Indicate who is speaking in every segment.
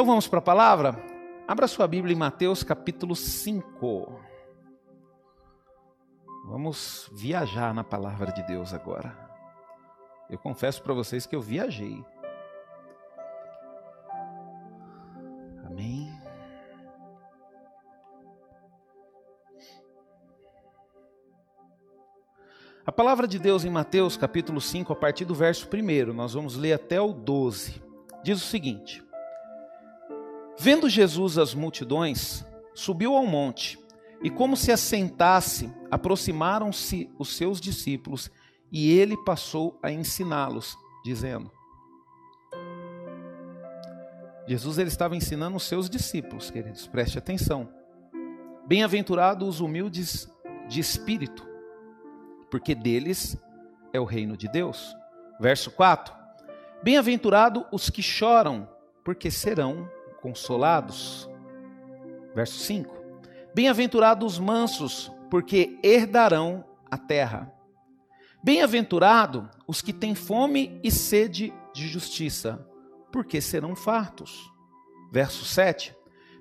Speaker 1: Então vamos para a palavra? Abra sua Bíblia em Mateus capítulo 5. Vamos viajar na palavra de Deus agora. Eu confesso para vocês que eu viajei. Amém. A palavra de Deus em Mateus capítulo 5, a partir do verso 1, nós vamos ler até o 12. Diz o seguinte: Vendo Jesus as multidões, subiu ao monte e, como se assentasse, aproximaram-se os seus discípulos e ele passou a ensiná-los, dizendo: Jesus ele estava ensinando os seus discípulos, queridos, preste atenção. Bem-aventurados os humildes de espírito, porque deles é o reino de Deus. Verso 4: Bem-aventurados os que choram, porque serão consolados. Verso 5: Bem-aventurados os mansos, porque herdarão a terra. Bem-aventurado os que têm fome e sede de justiça, porque serão fartos. Verso 7: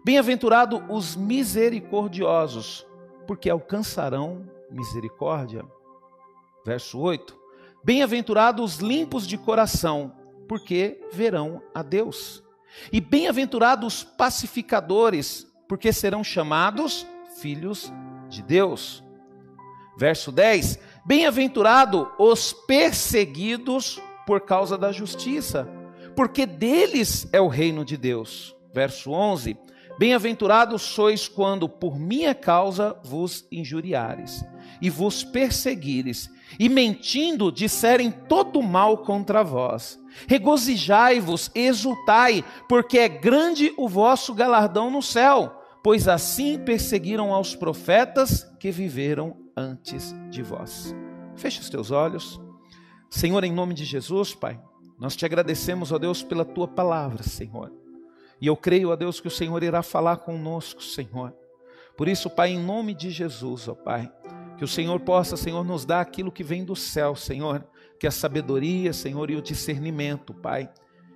Speaker 1: Bem-aventurado os misericordiosos, porque alcançarão misericórdia. Verso 8: Bem-aventurados os limpos de coração, porque verão a Deus. E bem-aventurados os pacificadores, porque serão chamados filhos de Deus. Verso 10: Bem-aventurado os perseguidos por causa da justiça, porque deles é o reino de Deus. Verso 11: Bem-aventurados sois quando por minha causa vos injuriares e vos perseguires, e mentindo disserem todo mal contra vós. Regozijai-vos, exultai, porque é grande o vosso galardão no céu, pois assim perseguiram aos profetas que viveram antes de vós. Feche os teus olhos. Senhor, em nome de Jesus, Pai, nós te agradecemos, ó Deus, pela tua palavra, Senhor. E eu creio, ó Deus, que o Senhor irá falar conosco, Senhor. Por isso, Pai, em nome de Jesus, ó Pai, que o Senhor possa, Senhor, nos dar aquilo que vem do céu, Senhor, que é a sabedoria, Senhor, e o discernimento, Pai.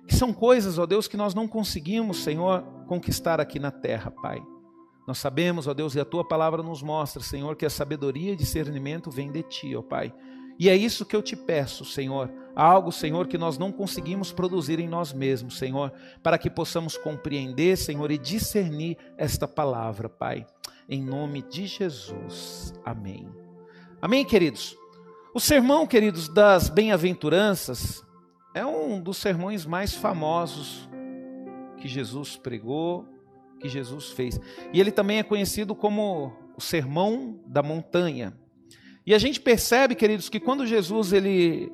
Speaker 1: Que são coisas, ó Deus, que nós não conseguimos, Senhor, conquistar aqui na terra, Pai. Nós sabemos, ó Deus, e a tua palavra nos mostra, Senhor, que a sabedoria e discernimento vem de ti, ó Pai. E é isso que eu te peço, Senhor. Algo, Senhor, que nós não conseguimos produzir em nós mesmos, Senhor, para que possamos compreender, Senhor, e discernir esta palavra, Pai em nome de Jesus. Amém. Amém, queridos? O sermão, queridos, das bem-aventuranças é um dos sermões mais famosos que Jesus pregou, que Jesus fez. E ele também é conhecido como o sermão da montanha. E a gente percebe, queridos, que quando Jesus ele,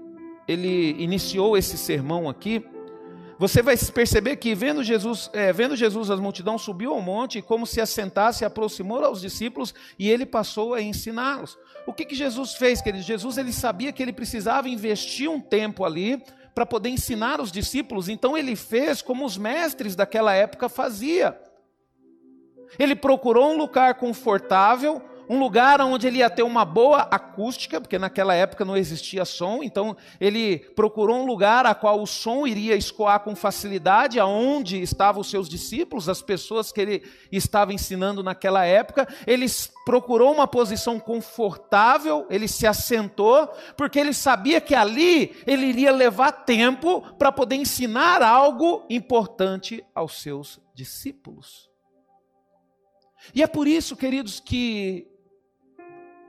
Speaker 1: ele iniciou esse sermão aqui, você vai perceber que vendo Jesus, é, vendo Jesus, as multidões subiu ao monte e como se assentasse, aproximou aos discípulos e ele passou a ensiná-los. O que, que Jesus fez, queridos? Jesus ele sabia que ele precisava investir um tempo ali para poder ensinar os discípulos. Então ele fez como os mestres daquela época faziam. Ele procurou um lugar confortável, um lugar onde ele ia ter uma boa acústica, porque naquela época não existia som, então ele procurou um lugar a qual o som iria escoar com facilidade, aonde estavam os seus discípulos, as pessoas que ele estava ensinando naquela época. Ele procurou uma posição confortável, ele se assentou, porque ele sabia que ali ele iria levar tempo para poder ensinar algo importante aos seus discípulos. E é por isso, queridos, que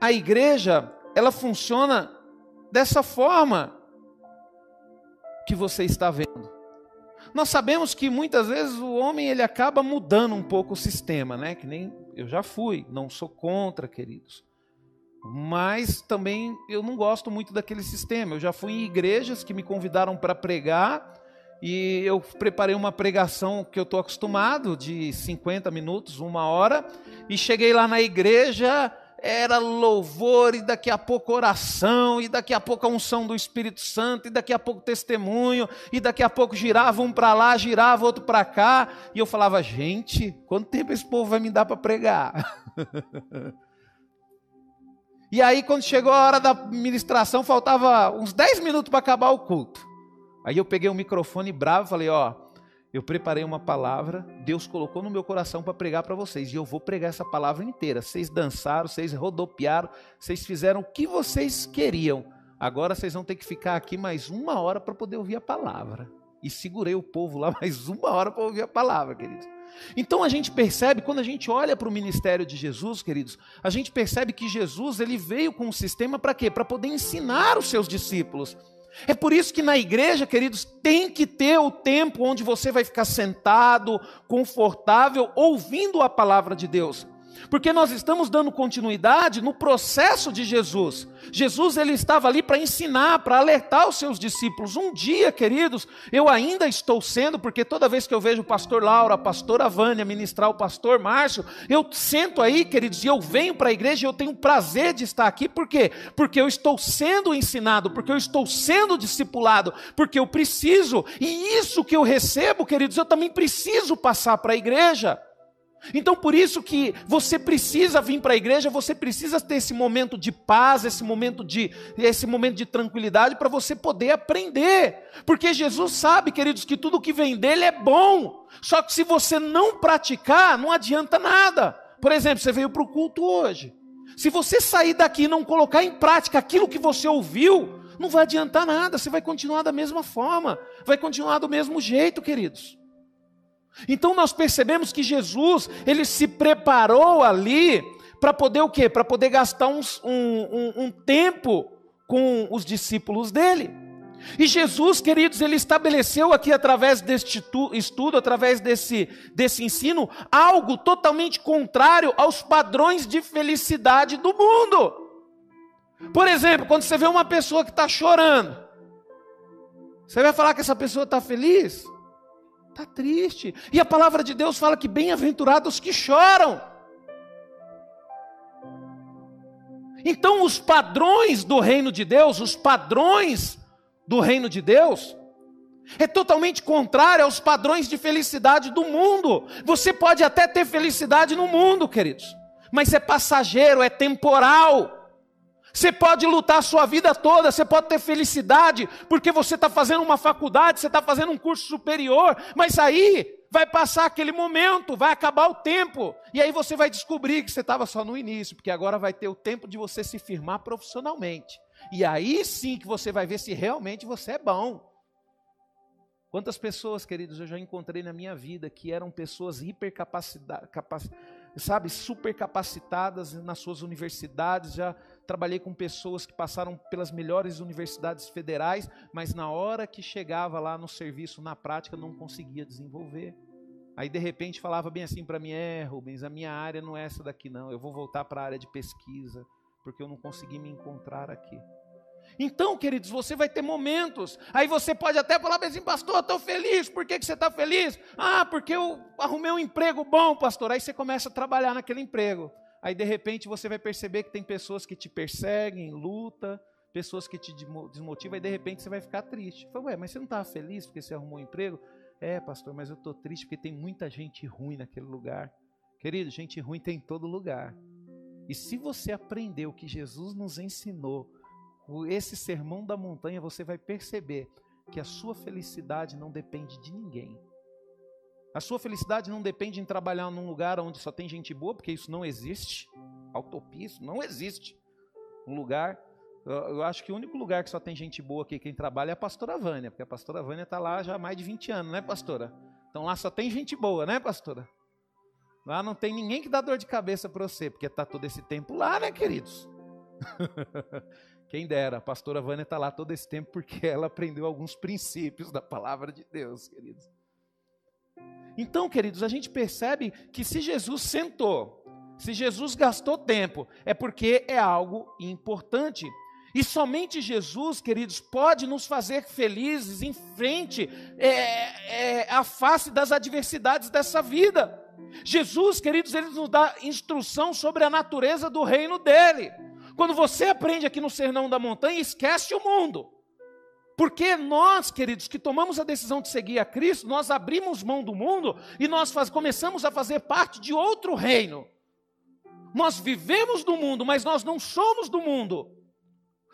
Speaker 1: a igreja, ela funciona dessa forma que você está vendo. Nós sabemos que muitas vezes o homem ele acaba mudando um pouco o sistema, né? Que nem eu já fui, não sou contra, queridos. Mas também eu não gosto muito daquele sistema. Eu já fui em igrejas que me convidaram para pregar e eu preparei uma pregação que eu estou acostumado, de 50 minutos, uma hora, e cheguei lá na igreja, era louvor, e daqui a pouco oração, e daqui a pouco a unção do Espírito Santo, e daqui a pouco testemunho, e daqui a pouco girava um para lá, girava outro para cá, e eu falava, gente, quanto tempo esse povo vai me dar para pregar? e aí, quando chegou a hora da ministração, faltava uns 10 minutos para acabar o culto. Aí eu peguei o microfone bravo e falei, ó, eu preparei uma palavra, Deus colocou no meu coração para pregar para vocês, e eu vou pregar essa palavra inteira. Vocês dançaram, vocês rodopiaram, vocês fizeram o que vocês queriam. Agora vocês vão ter que ficar aqui mais uma hora para poder ouvir a palavra. E segurei o povo lá mais uma hora para ouvir a palavra, queridos. Então a gente percebe, quando a gente olha para o ministério de Jesus, queridos, a gente percebe que Jesus ele veio com um sistema para quê? Para poder ensinar os seus discípulos. É por isso que na igreja, queridos, tem que ter o tempo onde você vai ficar sentado, confortável, ouvindo a palavra de Deus. Porque nós estamos dando continuidade no processo de Jesus. Jesus ele estava ali para ensinar, para alertar os seus discípulos. Um dia, queridos, eu ainda estou sendo, porque toda vez que eu vejo o pastor Laura, a pastora Vânia ministrar o pastor Márcio, eu sento aí, queridos, e eu venho para a igreja e eu tenho prazer de estar aqui. Por quê? Porque eu estou sendo ensinado, porque eu estou sendo discipulado, porque eu preciso. E isso que eu recebo, queridos, eu também preciso passar para a igreja. Então, por isso que você precisa vir para a igreja, você precisa ter esse momento de paz, esse momento de, esse momento de tranquilidade para você poder aprender. Porque Jesus sabe, queridos, que tudo que vem dele é bom. Só que se você não praticar, não adianta nada. Por exemplo, você veio para o culto hoje. Se você sair daqui e não colocar em prática aquilo que você ouviu, não vai adiantar nada, você vai continuar da mesma forma, vai continuar do mesmo jeito, queridos. Então nós percebemos que Jesus, ele se preparou ali para poder o quê? Para poder gastar um, um, um tempo com os discípulos dele. E Jesus, queridos, ele estabeleceu aqui através deste estudo, através desse, desse ensino, algo totalmente contrário aos padrões de felicidade do mundo. Por exemplo, quando você vê uma pessoa que está chorando, você vai falar que essa pessoa está feliz? Está triste. E a palavra de Deus fala que bem-aventurados que choram. Então, os padrões do reino de Deus, os padrões do reino de Deus, é totalmente contrário aos padrões de felicidade do mundo. Você pode até ter felicidade no mundo, queridos, mas é passageiro, é temporal. Você pode lutar a sua vida toda, você pode ter felicidade, porque você está fazendo uma faculdade, você está fazendo um curso superior, mas aí vai passar aquele momento, vai acabar o tempo, e aí você vai descobrir que você estava só no início, porque agora vai ter o tempo de você se firmar profissionalmente. E aí sim que você vai ver se realmente você é bom. Quantas pessoas, queridos, eu já encontrei na minha vida que eram pessoas hipercapacitadas, sabe, supercapacitadas nas suas universidades, já trabalhei com pessoas que passaram pelas melhores universidades federais, mas na hora que chegava lá no serviço, na prática, não conseguia desenvolver. Aí de repente falava bem assim para mim: é, Rubens, a minha área não é essa daqui, não. Eu vou voltar para a área de pesquisa, porque eu não consegui me encontrar aqui. Então, queridos, você vai ter momentos. Aí você pode até falar assim, pastor, estou feliz. Por que, que você está feliz? Ah, porque eu arrumei um emprego bom, pastor. Aí você começa a trabalhar naquele emprego. Aí de repente você vai perceber que tem pessoas que te perseguem, luta, pessoas que te desmotivam, e de repente você vai ficar triste. Fala, ué, mas você não estava feliz porque você arrumou um emprego? É, pastor, mas eu estou triste porque tem muita gente ruim naquele lugar. Querido, gente ruim tem em todo lugar. E se você aprender o que Jesus nos ensinou, esse sermão da montanha, você vai perceber que a sua felicidade não depende de ninguém. A sua felicidade não depende em trabalhar num lugar onde só tem gente boa, porque isso não existe. Utopia, isso não existe. Um lugar, eu acho que o único lugar que só tem gente boa aqui, quem trabalha, é a pastora Vânia, porque a pastora Vânia está lá já há mais de 20 anos, né, pastora? Então lá só tem gente boa, né, pastora? Lá não tem ninguém que dá dor de cabeça para você, porque está todo esse tempo lá, né, queridos? Quem dera, a pastora Vânia está lá todo esse tempo porque ela aprendeu alguns princípios da palavra de Deus, queridos. Então, queridos, a gente percebe que se Jesus sentou, se Jesus gastou tempo, é porque é algo importante. E somente Jesus, queridos, pode nos fazer felizes em frente é, é, à face das adversidades dessa vida. Jesus, queridos, ele nos dá instrução sobre a natureza do reino dele. Quando você aprende aqui no Sermão da Montanha, esquece o mundo. Porque nós, queridos, que tomamos a decisão de seguir a Cristo, nós abrimos mão do mundo e nós faz, começamos a fazer parte de outro reino. Nós vivemos do mundo, mas nós não somos do mundo.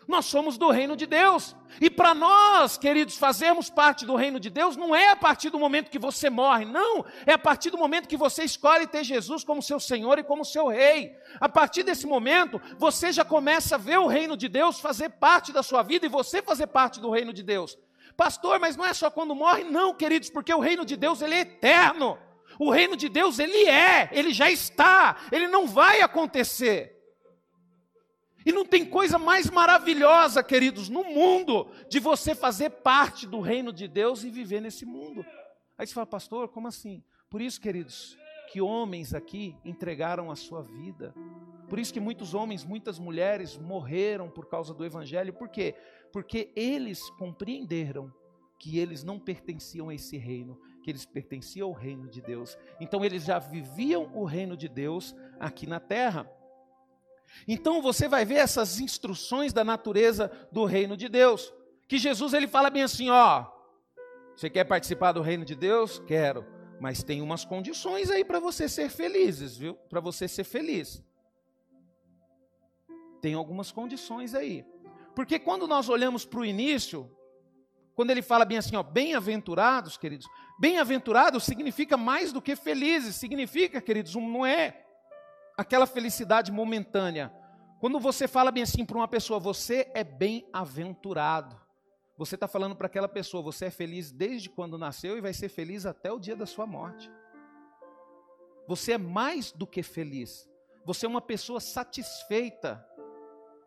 Speaker 1: Nós somos do reino de Deus. E para nós, queridos, fazermos parte do reino de Deus não é a partir do momento que você morre, não. É a partir do momento que você escolhe ter Jesus como seu Senhor e como seu Rei. A partir desse momento, você já começa a ver o reino de Deus fazer parte da sua vida e você fazer parte do reino de Deus. Pastor, mas não é só quando morre, não, queridos, porque o reino de Deus ele é eterno. O reino de Deus ele é, ele já está, ele não vai acontecer. E não tem coisa mais maravilhosa, queridos, no mundo, de você fazer parte do reino de Deus e viver nesse mundo. Aí você fala, pastor, como assim? Por isso, queridos, que homens aqui entregaram a sua vida. Por isso que muitos homens, muitas mulheres morreram por causa do evangelho. Por quê? Porque eles compreenderam que eles não pertenciam a esse reino, que eles pertenciam ao reino de Deus. Então eles já viviam o reino de Deus aqui na terra. Então você vai ver essas instruções da natureza do reino de Deus. Que Jesus ele fala bem assim, ó, você quer participar do reino de Deus? Quero, mas tem umas condições aí para você ser felizes, viu? Para você ser feliz. Tem algumas condições aí. Porque quando nós olhamos para o início, quando ele fala bem assim, ó, bem-aventurados, queridos, bem-aventurados significa mais do que felizes, significa, queridos, não é aquela felicidade momentânea. Quando você fala bem assim para uma pessoa, você é bem-aventurado. Você está falando para aquela pessoa, você é feliz desde quando nasceu e vai ser feliz até o dia da sua morte. Você é mais do que feliz. Você é uma pessoa satisfeita.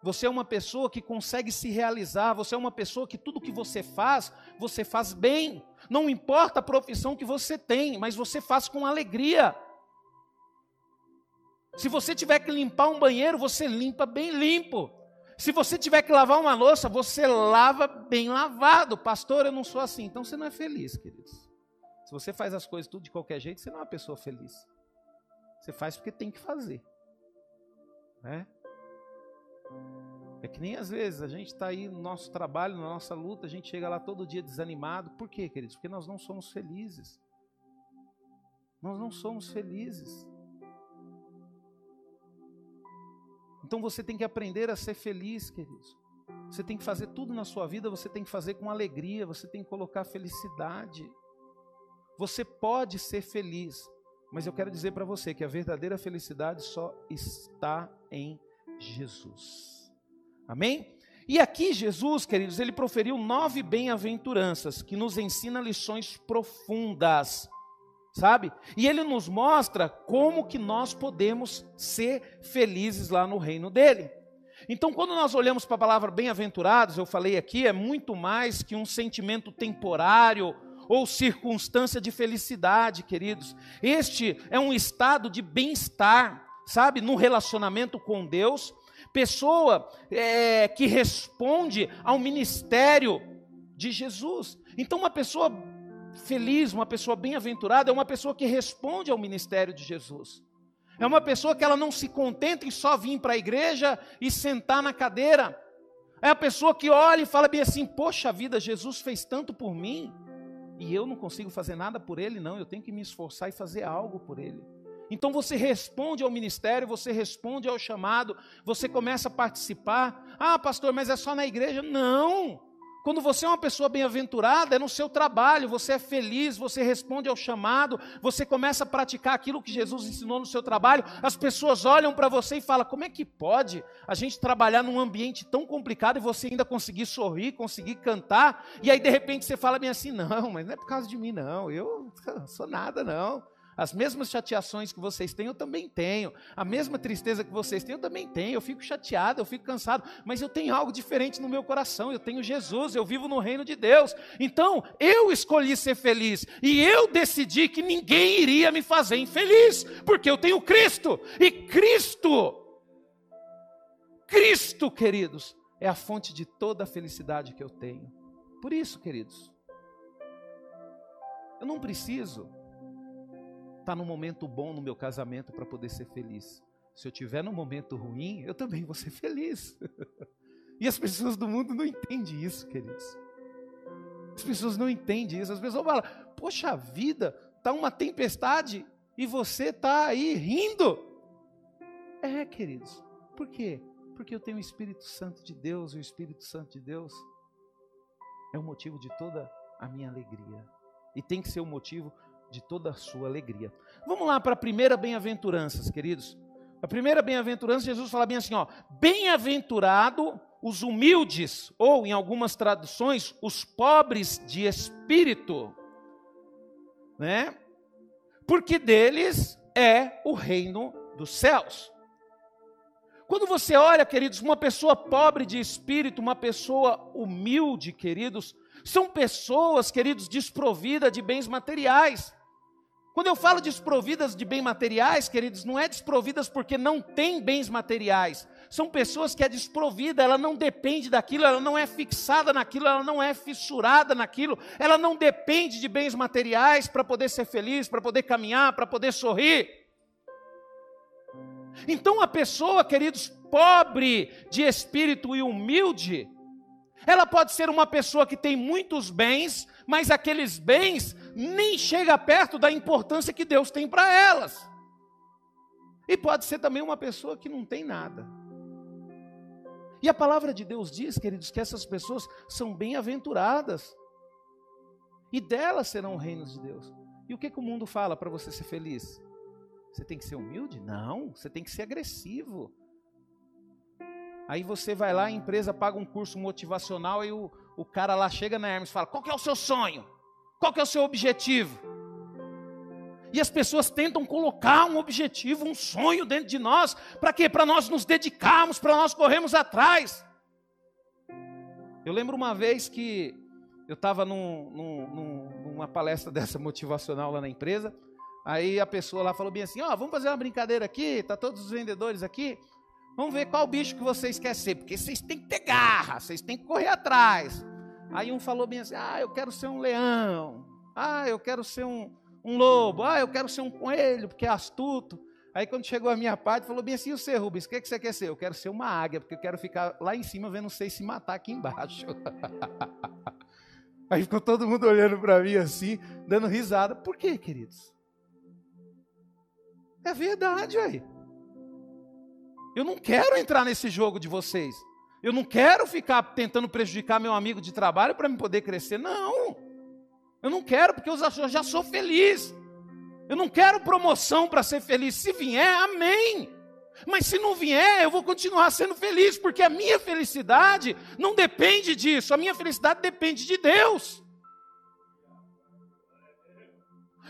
Speaker 1: Você é uma pessoa que consegue se realizar. Você é uma pessoa que tudo que você faz, você faz bem. Não importa a profissão que você tem, mas você faz com alegria. Se você tiver que limpar um banheiro, você limpa bem limpo. Se você tiver que lavar uma louça, você lava bem lavado. Pastor, eu não sou assim. Então você não é feliz, queridos. Se você faz as coisas tudo de qualquer jeito, você não é uma pessoa feliz. Você faz porque tem que fazer. Né? É que nem às vezes a gente está aí no nosso trabalho, na nossa luta, a gente chega lá todo dia desanimado. Por quê, queridos? Porque nós não somos felizes. Nós não somos felizes. Então você tem que aprender a ser feliz, queridos. Você tem que fazer tudo na sua vida, você tem que fazer com alegria, você tem que colocar felicidade. Você pode ser feliz, mas eu quero dizer para você que a verdadeira felicidade só está em Jesus. Amém? E aqui Jesus, queridos, ele proferiu nove bem-aventuranças que nos ensina lições profundas sabe? E ele nos mostra como que nós podemos ser felizes lá no reino dele. Então, quando nós olhamos para a palavra bem-aventurados, eu falei aqui, é muito mais que um sentimento temporário ou circunstância de felicidade, queridos. Este é um estado de bem-estar, sabe, no relacionamento com Deus. Pessoa é, que responde ao ministério de Jesus. Então, uma pessoa feliz, uma pessoa bem-aventurada, é uma pessoa que responde ao ministério de Jesus. É uma pessoa que ela não se contenta em só vir para a igreja e sentar na cadeira. É a pessoa que olha e fala bem assim: Poxa vida, Jesus fez tanto por mim e eu não consigo fazer nada por ele, não. Eu tenho que me esforçar e fazer algo por ele. Então você responde ao ministério, você responde ao chamado, você começa a participar. Ah, pastor, mas é só na igreja? Não. Quando você é uma pessoa bem-aventurada, é no seu trabalho, você é feliz, você responde ao chamado, você começa a praticar aquilo que Jesus ensinou no seu trabalho, as pessoas olham para você e falam: como é que pode a gente trabalhar num ambiente tão complicado e você ainda conseguir sorrir, conseguir cantar? E aí de repente você fala bem assim: não, mas não é por causa de mim, não, eu sou nada, não. As mesmas chateações que vocês têm, eu também tenho. A mesma tristeza que vocês têm, eu também tenho. Eu fico chateado, eu fico cansado, mas eu tenho algo diferente no meu coração. Eu tenho Jesus, eu vivo no reino de Deus. Então, eu escolhi ser feliz e eu decidi que ninguém iria me fazer infeliz, porque eu tenho Cristo. E Cristo, Cristo, queridos, é a fonte de toda a felicidade que eu tenho. Por isso, queridos, eu não preciso estar tá num momento bom no meu casamento para poder ser feliz. Se eu tiver num momento ruim, eu também vou ser feliz. e as pessoas do mundo não entendem isso, queridos. As pessoas não entendem isso. As pessoas falam: Poxa vida, tá uma tempestade e você tá aí rindo. É, queridos. Por quê? Porque eu tenho o Espírito Santo de Deus, e o Espírito Santo de Deus é o motivo de toda a minha alegria. E tem que ser o motivo de toda a sua alegria. Vamos lá para a primeira bem-aventuranças, queridos. A primeira bem-aventurança, Jesus fala bem assim, ó: Bem-aventurado os humildes, ou em algumas traduções, os pobres de espírito, né? Porque deles é o reino dos céus. Quando você olha, queridos, uma pessoa pobre de espírito, uma pessoa humilde, queridos, são pessoas, queridos, desprovidas de bens materiais. Quando eu falo desprovidas de bens materiais, queridos, não é desprovidas porque não tem bens materiais. São pessoas que é desprovida, ela não depende daquilo, ela não é fixada naquilo, ela não é fissurada naquilo, ela não depende de bens materiais para poder ser feliz, para poder caminhar, para poder sorrir. Então, a pessoa, queridos, pobre de espírito e humilde, ela pode ser uma pessoa que tem muitos bens, mas aqueles bens nem chega perto da importância que Deus tem para elas. E pode ser também uma pessoa que não tem nada. E a palavra de Deus diz, queridos, que essas pessoas são bem-aventuradas. E delas serão reinos de Deus. E o que, que o mundo fala para você ser feliz? Você tem que ser humilde? Não, você tem que ser agressivo. Aí você vai lá, a empresa paga um curso motivacional e o, o cara lá chega na Hermes e fala: qual que é o seu sonho? Qual que é o seu objetivo? E as pessoas tentam colocar um objetivo, um sonho dentro de nós, para quê? Para nós nos dedicarmos, para nós corrermos atrás. Eu lembro uma vez que eu estava num, num, numa palestra dessa motivacional lá na empresa, Aí a pessoa lá falou bem assim: Ó, oh, vamos fazer uma brincadeira aqui, tá todos os vendedores aqui. Vamos ver qual bicho que vocês querem ser, porque vocês têm que ter garra, vocês têm que correr atrás. Aí um falou bem assim: Ah, eu quero ser um leão. Ah, eu quero ser um, um lobo. Ah, eu quero ser um coelho, porque é astuto. Aí quando chegou a minha parte, falou bem assim: e ser Rubens, o que, que você quer ser? Eu quero ser uma águia, porque eu quero ficar lá em cima vendo vocês se matar aqui embaixo. Aí ficou todo mundo olhando para mim assim, dando risada. Por quê, queridos? É verdade, aí. Eu não quero entrar nesse jogo de vocês. Eu não quero ficar tentando prejudicar meu amigo de trabalho para me poder crescer. Não. Eu não quero, porque eu já sou feliz. Eu não quero promoção para ser feliz. Se vier, amém. Mas se não vier, eu vou continuar sendo feliz, porque a minha felicidade não depende disso. A minha felicidade depende de Deus.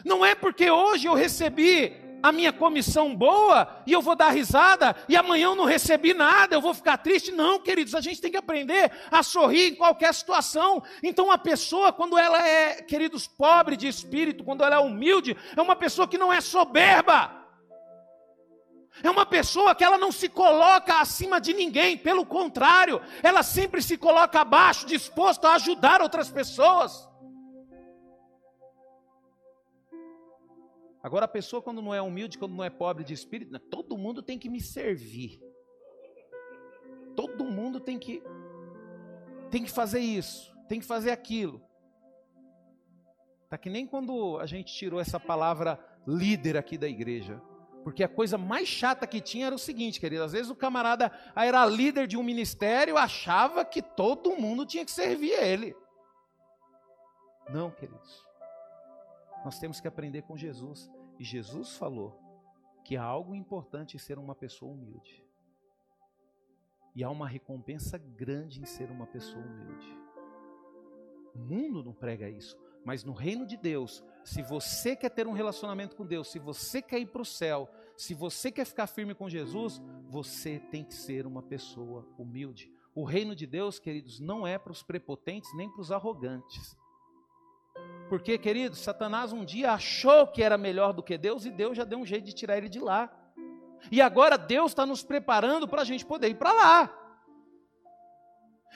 Speaker 1: Não é porque hoje eu recebi a minha comissão boa e eu vou dar risada e amanhã eu não recebi nada, eu vou ficar triste. Não, queridos, a gente tem que aprender a sorrir em qualquer situação. Então, a pessoa, quando ela é, queridos, pobre de espírito, quando ela é humilde, é uma pessoa que não é soberba. É uma pessoa que ela não se coloca acima de ninguém, pelo contrário, ela sempre se coloca abaixo, disposto a ajudar outras pessoas. Agora, a pessoa, quando não é humilde, quando não é pobre de espírito, todo mundo tem que me servir. Todo mundo tem que tem que fazer isso, tem que fazer aquilo. Tá que nem quando a gente tirou essa palavra líder aqui da igreja. Porque a coisa mais chata que tinha era o seguinte, querido, às vezes o camarada era líder de um ministério, achava que todo mundo tinha que servir a ele. Não, queridos. Nós temos que aprender com Jesus. E Jesus falou que há algo importante em ser uma pessoa humilde. E há uma recompensa grande em ser uma pessoa humilde. O mundo não prega isso, mas no reino de Deus, se você quer ter um relacionamento com Deus, se você quer ir para o céu, se você quer ficar firme com Jesus, você tem que ser uma pessoa humilde. O reino de Deus, queridos, não é para os prepotentes nem para os arrogantes. Porque, querido, Satanás um dia achou que era melhor do que Deus e Deus já deu um jeito de tirar ele de lá. E agora Deus está nos preparando para a gente poder ir para lá.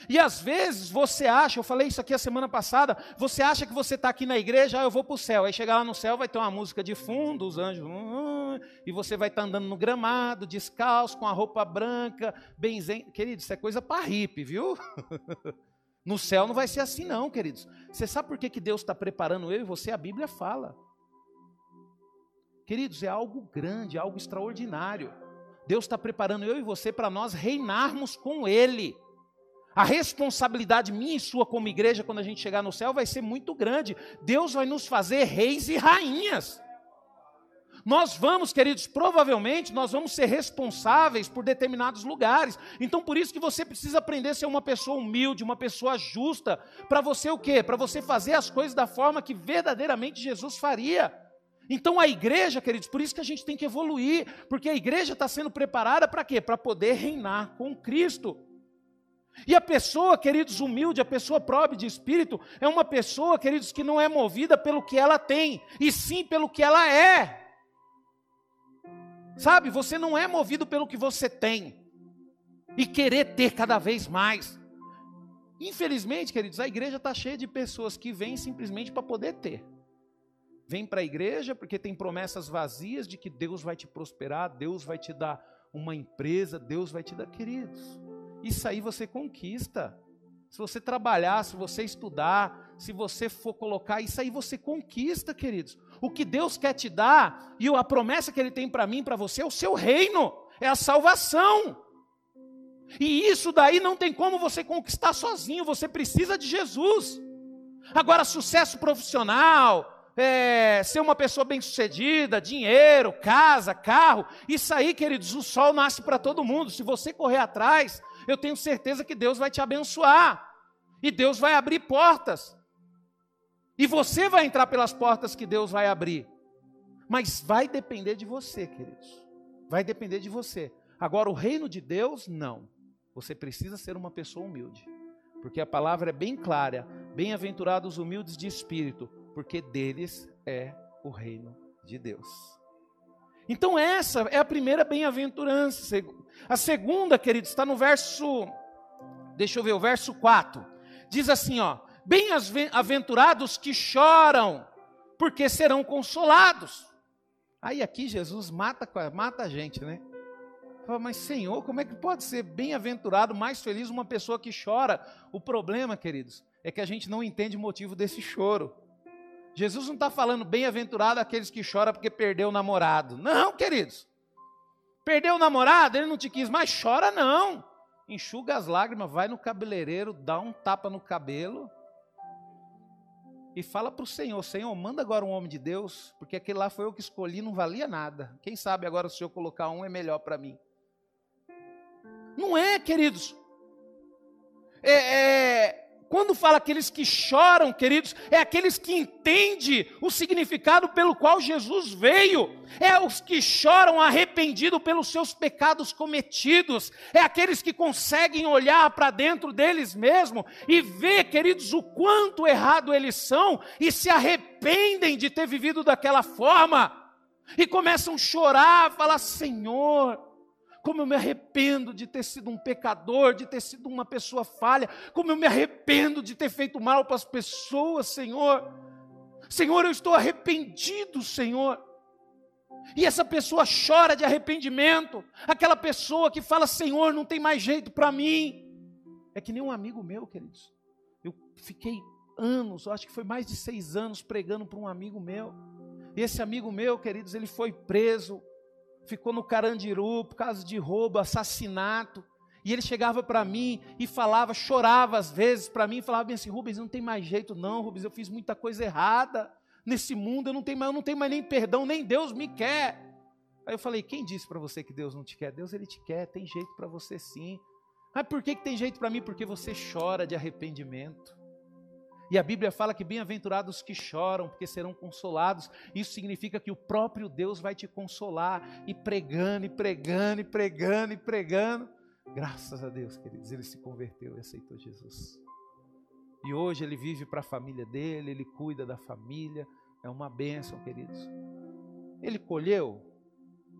Speaker 1: E às vezes você acha, eu falei isso aqui a semana passada, você acha que você está aqui na igreja, ah, eu vou para o céu. Aí chegar lá no céu vai ter uma música de fundo, os anjos, hum, e você vai estar tá andando no gramado, descalço, com a roupa branca, benzen. Querido, isso é coisa para hippie, viu? No céu não vai ser assim, não, queridos. Você sabe por que, que Deus está preparando eu e você? A Bíblia fala. Queridos, é algo grande, algo extraordinário. Deus está preparando eu e você para nós reinarmos com Ele. A responsabilidade minha e sua como igreja, quando a gente chegar no céu, vai ser muito grande. Deus vai nos fazer reis e rainhas. Nós vamos, queridos, provavelmente nós vamos ser responsáveis por determinados lugares. Então, por isso que você precisa aprender a ser uma pessoa humilde, uma pessoa justa, para você o quê? Para você fazer as coisas da forma que verdadeiramente Jesus faria. Então a igreja, queridos, por isso que a gente tem que evoluir, porque a igreja está sendo preparada para quê? Para poder reinar com Cristo. E a pessoa, queridos, humilde, a pessoa pobre de espírito, é uma pessoa, queridos, que não é movida pelo que ela tem, e sim pelo que ela é. Sabe, você não é movido pelo que você tem e querer ter cada vez mais. Infelizmente, queridos, a igreja está cheia de pessoas que vêm simplesmente para poder ter. Vem para a igreja porque tem promessas vazias de que Deus vai te prosperar, Deus vai te dar uma empresa, Deus vai te dar, queridos. Isso aí você conquista. Se você trabalhar, se você estudar, se você for colocar, isso aí você conquista, queridos. O que Deus quer te dar e a promessa que Ele tem para mim, para você, é o seu reino, é a salvação. E isso daí não tem como você conquistar sozinho, você precisa de Jesus. Agora, sucesso profissional, é, ser uma pessoa bem-sucedida, dinheiro, casa, carro, isso aí, queridos, o sol nasce para todo mundo. Se você correr atrás, eu tenho certeza que Deus vai te abençoar. E Deus vai abrir portas. E você vai entrar pelas portas que Deus vai abrir. Mas vai depender de você, queridos. Vai depender de você. Agora, o reino de Deus, não. Você precisa ser uma pessoa humilde. Porque a palavra é bem clara: bem-aventurados os humildes de espírito, porque deles é o reino de Deus. Então, essa é a primeira bem-aventurança. A segunda, queridos, está no verso, deixa eu ver, o verso 4. Diz assim, ó: Bem-aventurados que choram, porque serão consolados. Aí aqui Jesus mata, mata a gente, né? Fala, mas Senhor, como é que pode ser bem-aventurado, mais feliz uma pessoa que chora? O problema, queridos, é que a gente não entende o motivo desse choro. Jesus não está falando bem-aventurado aqueles que choram porque perdeu o namorado. Não, queridos. Perdeu o namorado, ele não te quis mais, chora não. Enxuga as lágrimas, vai no cabeleireiro, dá um tapa no cabelo e fala para o Senhor: Senhor, manda agora um homem de Deus, porque aquele lá foi eu que escolhi, não valia nada. Quem sabe agora se eu colocar um é melhor para mim. Não é, queridos. É, é, quando fala aqueles que choram, queridos, é aqueles que entendem o significado pelo qual Jesus veio. É os que choram arrependido pelos seus pecados cometidos. É aqueles que conseguem olhar para dentro deles mesmos e ver, queridos, o quanto errado eles são e se arrependem de ter vivido daquela forma. E começam a chorar, falar: Senhor, como eu me arrependo de ter sido um pecador, de ter sido uma pessoa falha, como eu me arrependo de ter feito mal para as pessoas, Senhor. Senhor, eu estou arrependido, Senhor. E essa pessoa chora de arrependimento, aquela pessoa que fala: Senhor, não tem mais jeito para mim. É que nem um amigo meu, queridos. Eu fiquei anos, acho que foi mais de seis anos pregando para um amigo meu. E esse amigo meu, queridos, ele foi preso ficou no Carandiru por causa de roubo, assassinato. E ele chegava para mim e falava, chorava às vezes para mim, e falava assim: Rubens, não tem mais jeito, não, Rubens, eu fiz muita coisa errada nesse mundo, eu não tenho mais, eu não tenho mais nem perdão, nem Deus me quer. Aí eu falei: quem disse para você que Deus não te quer? Deus ele te quer, tem jeito para você sim. Mas por que, que tem jeito para mim? Porque você chora de arrependimento. E a Bíblia fala que bem-aventurados que choram, porque serão consolados. Isso significa que o próprio Deus vai te consolar, e pregando, e pregando, e pregando, e pregando. Graças a Deus, queridos, ele se converteu e aceitou Jesus. E hoje ele vive para a família dele, ele cuida da família. É uma bênção, queridos. Ele colheu,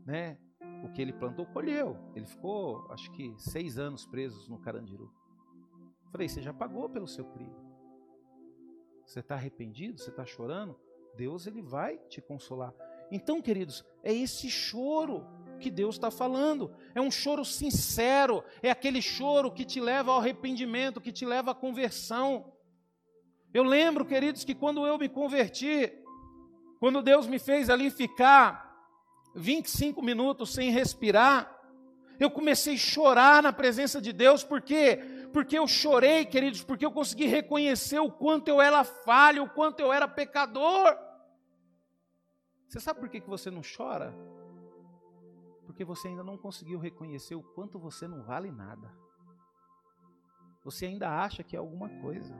Speaker 1: né? O que ele plantou, colheu. Ele ficou, acho que, seis anos preso no Carandiru. Falei, você já pagou pelo seu crime. Você está arrependido? Você está chorando? Deus ele vai te consolar. Então, queridos, é esse choro que Deus está falando. É um choro sincero, é aquele choro que te leva ao arrependimento, que te leva à conversão. Eu lembro, queridos, que quando eu me converti, quando Deus me fez ali ficar 25 minutos sem respirar, Eu comecei a chorar na presença de Deus, por quê? Porque eu chorei, queridos, porque eu consegui reconhecer o quanto eu era falho, o quanto eu era pecador. Você sabe por que você não chora? Porque você ainda não conseguiu reconhecer o quanto você não vale nada. Você ainda acha que é alguma coisa.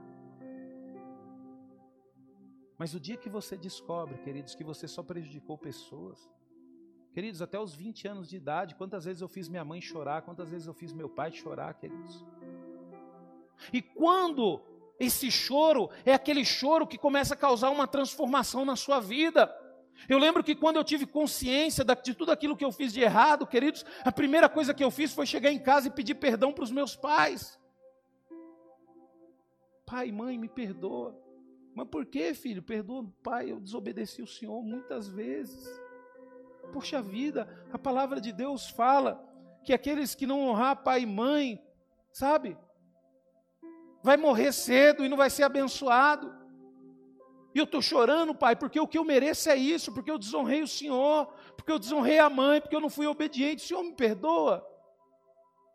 Speaker 1: Mas o dia que você descobre, queridos, que você só prejudicou pessoas, queridos, até os 20 anos de idade, quantas vezes eu fiz minha mãe chorar, quantas vezes eu fiz meu pai chorar, queridos. E quando esse choro é aquele choro que começa a causar uma transformação na sua vida. Eu lembro que quando eu tive consciência de tudo aquilo que eu fiz de errado, queridos, a primeira coisa que eu fiz foi chegar em casa e pedir perdão para os meus pais. Pai, mãe, me perdoa. Mas por que, filho? Perdoa, pai, eu desobedeci o Senhor muitas vezes. Poxa vida, a palavra de Deus fala que aqueles que não honrar pai e mãe, sabe? Vai morrer cedo e não vai ser abençoado. E eu estou chorando, pai, porque o que eu mereço é isso, porque eu desonrei o Senhor, porque eu desonrei a mãe, porque eu não fui obediente. O Senhor me perdoa.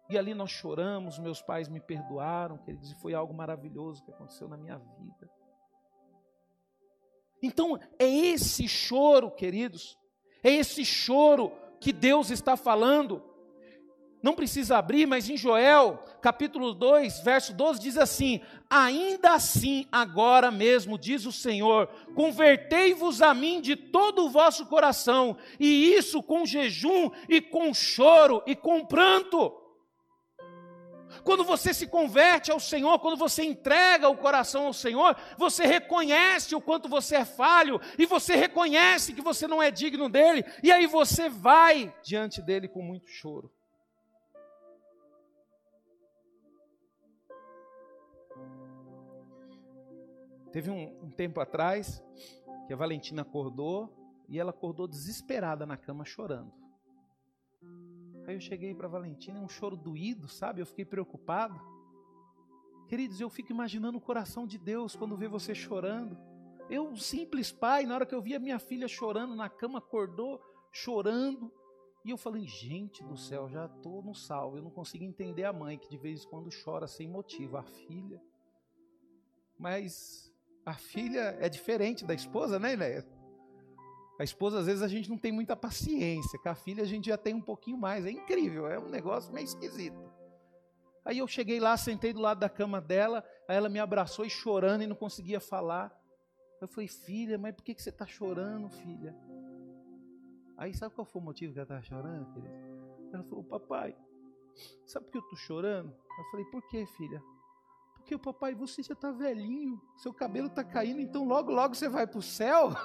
Speaker 1: E ali nós choramos, meus pais me perdoaram, queridos, e foi algo maravilhoso que aconteceu na minha vida. Então, é esse choro, queridos, é esse choro que Deus está falando. Não precisa abrir, mas em Joel, capítulo 2, verso 12, diz assim: Ainda assim, agora mesmo, diz o Senhor, convertei-vos a mim de todo o vosso coração, e isso com jejum, e com choro, e com pranto. Quando você se converte ao Senhor, quando você entrega o coração ao Senhor, você reconhece o quanto você é falho e você reconhece que você não é digno dele, e aí você vai diante dele com muito choro. Teve um, um tempo atrás que a Valentina acordou e ela acordou desesperada na cama chorando. Aí eu cheguei para Valentina, um choro doído, sabe? Eu fiquei preocupado. Queridos, eu fico imaginando o coração de Deus quando vê você chorando. Eu, um simples pai, na hora que eu vi a minha filha chorando na cama, acordou chorando. E eu falei, gente do céu, já estou no sal. Eu não consigo entender a mãe que de vez em quando chora sem motivo, a filha. Mas a filha é diferente da esposa, né, Inéia? A esposa, às vezes, a gente não tem muita paciência. Com a filha, a gente já tem um pouquinho mais. É incrível, é um negócio meio esquisito. Aí eu cheguei lá, sentei do lado da cama dela, aí ela me abraçou e chorando e não conseguia falar. Eu falei, filha, mas por que, que você está chorando, filha? Aí sabe qual foi o motivo que ela estava chorando, querido? Ela falou, papai, sabe por que eu estou chorando? Eu falei, por que, filha? Porque papai, você já está velhinho, seu cabelo está caindo, então logo, logo você vai para o céu.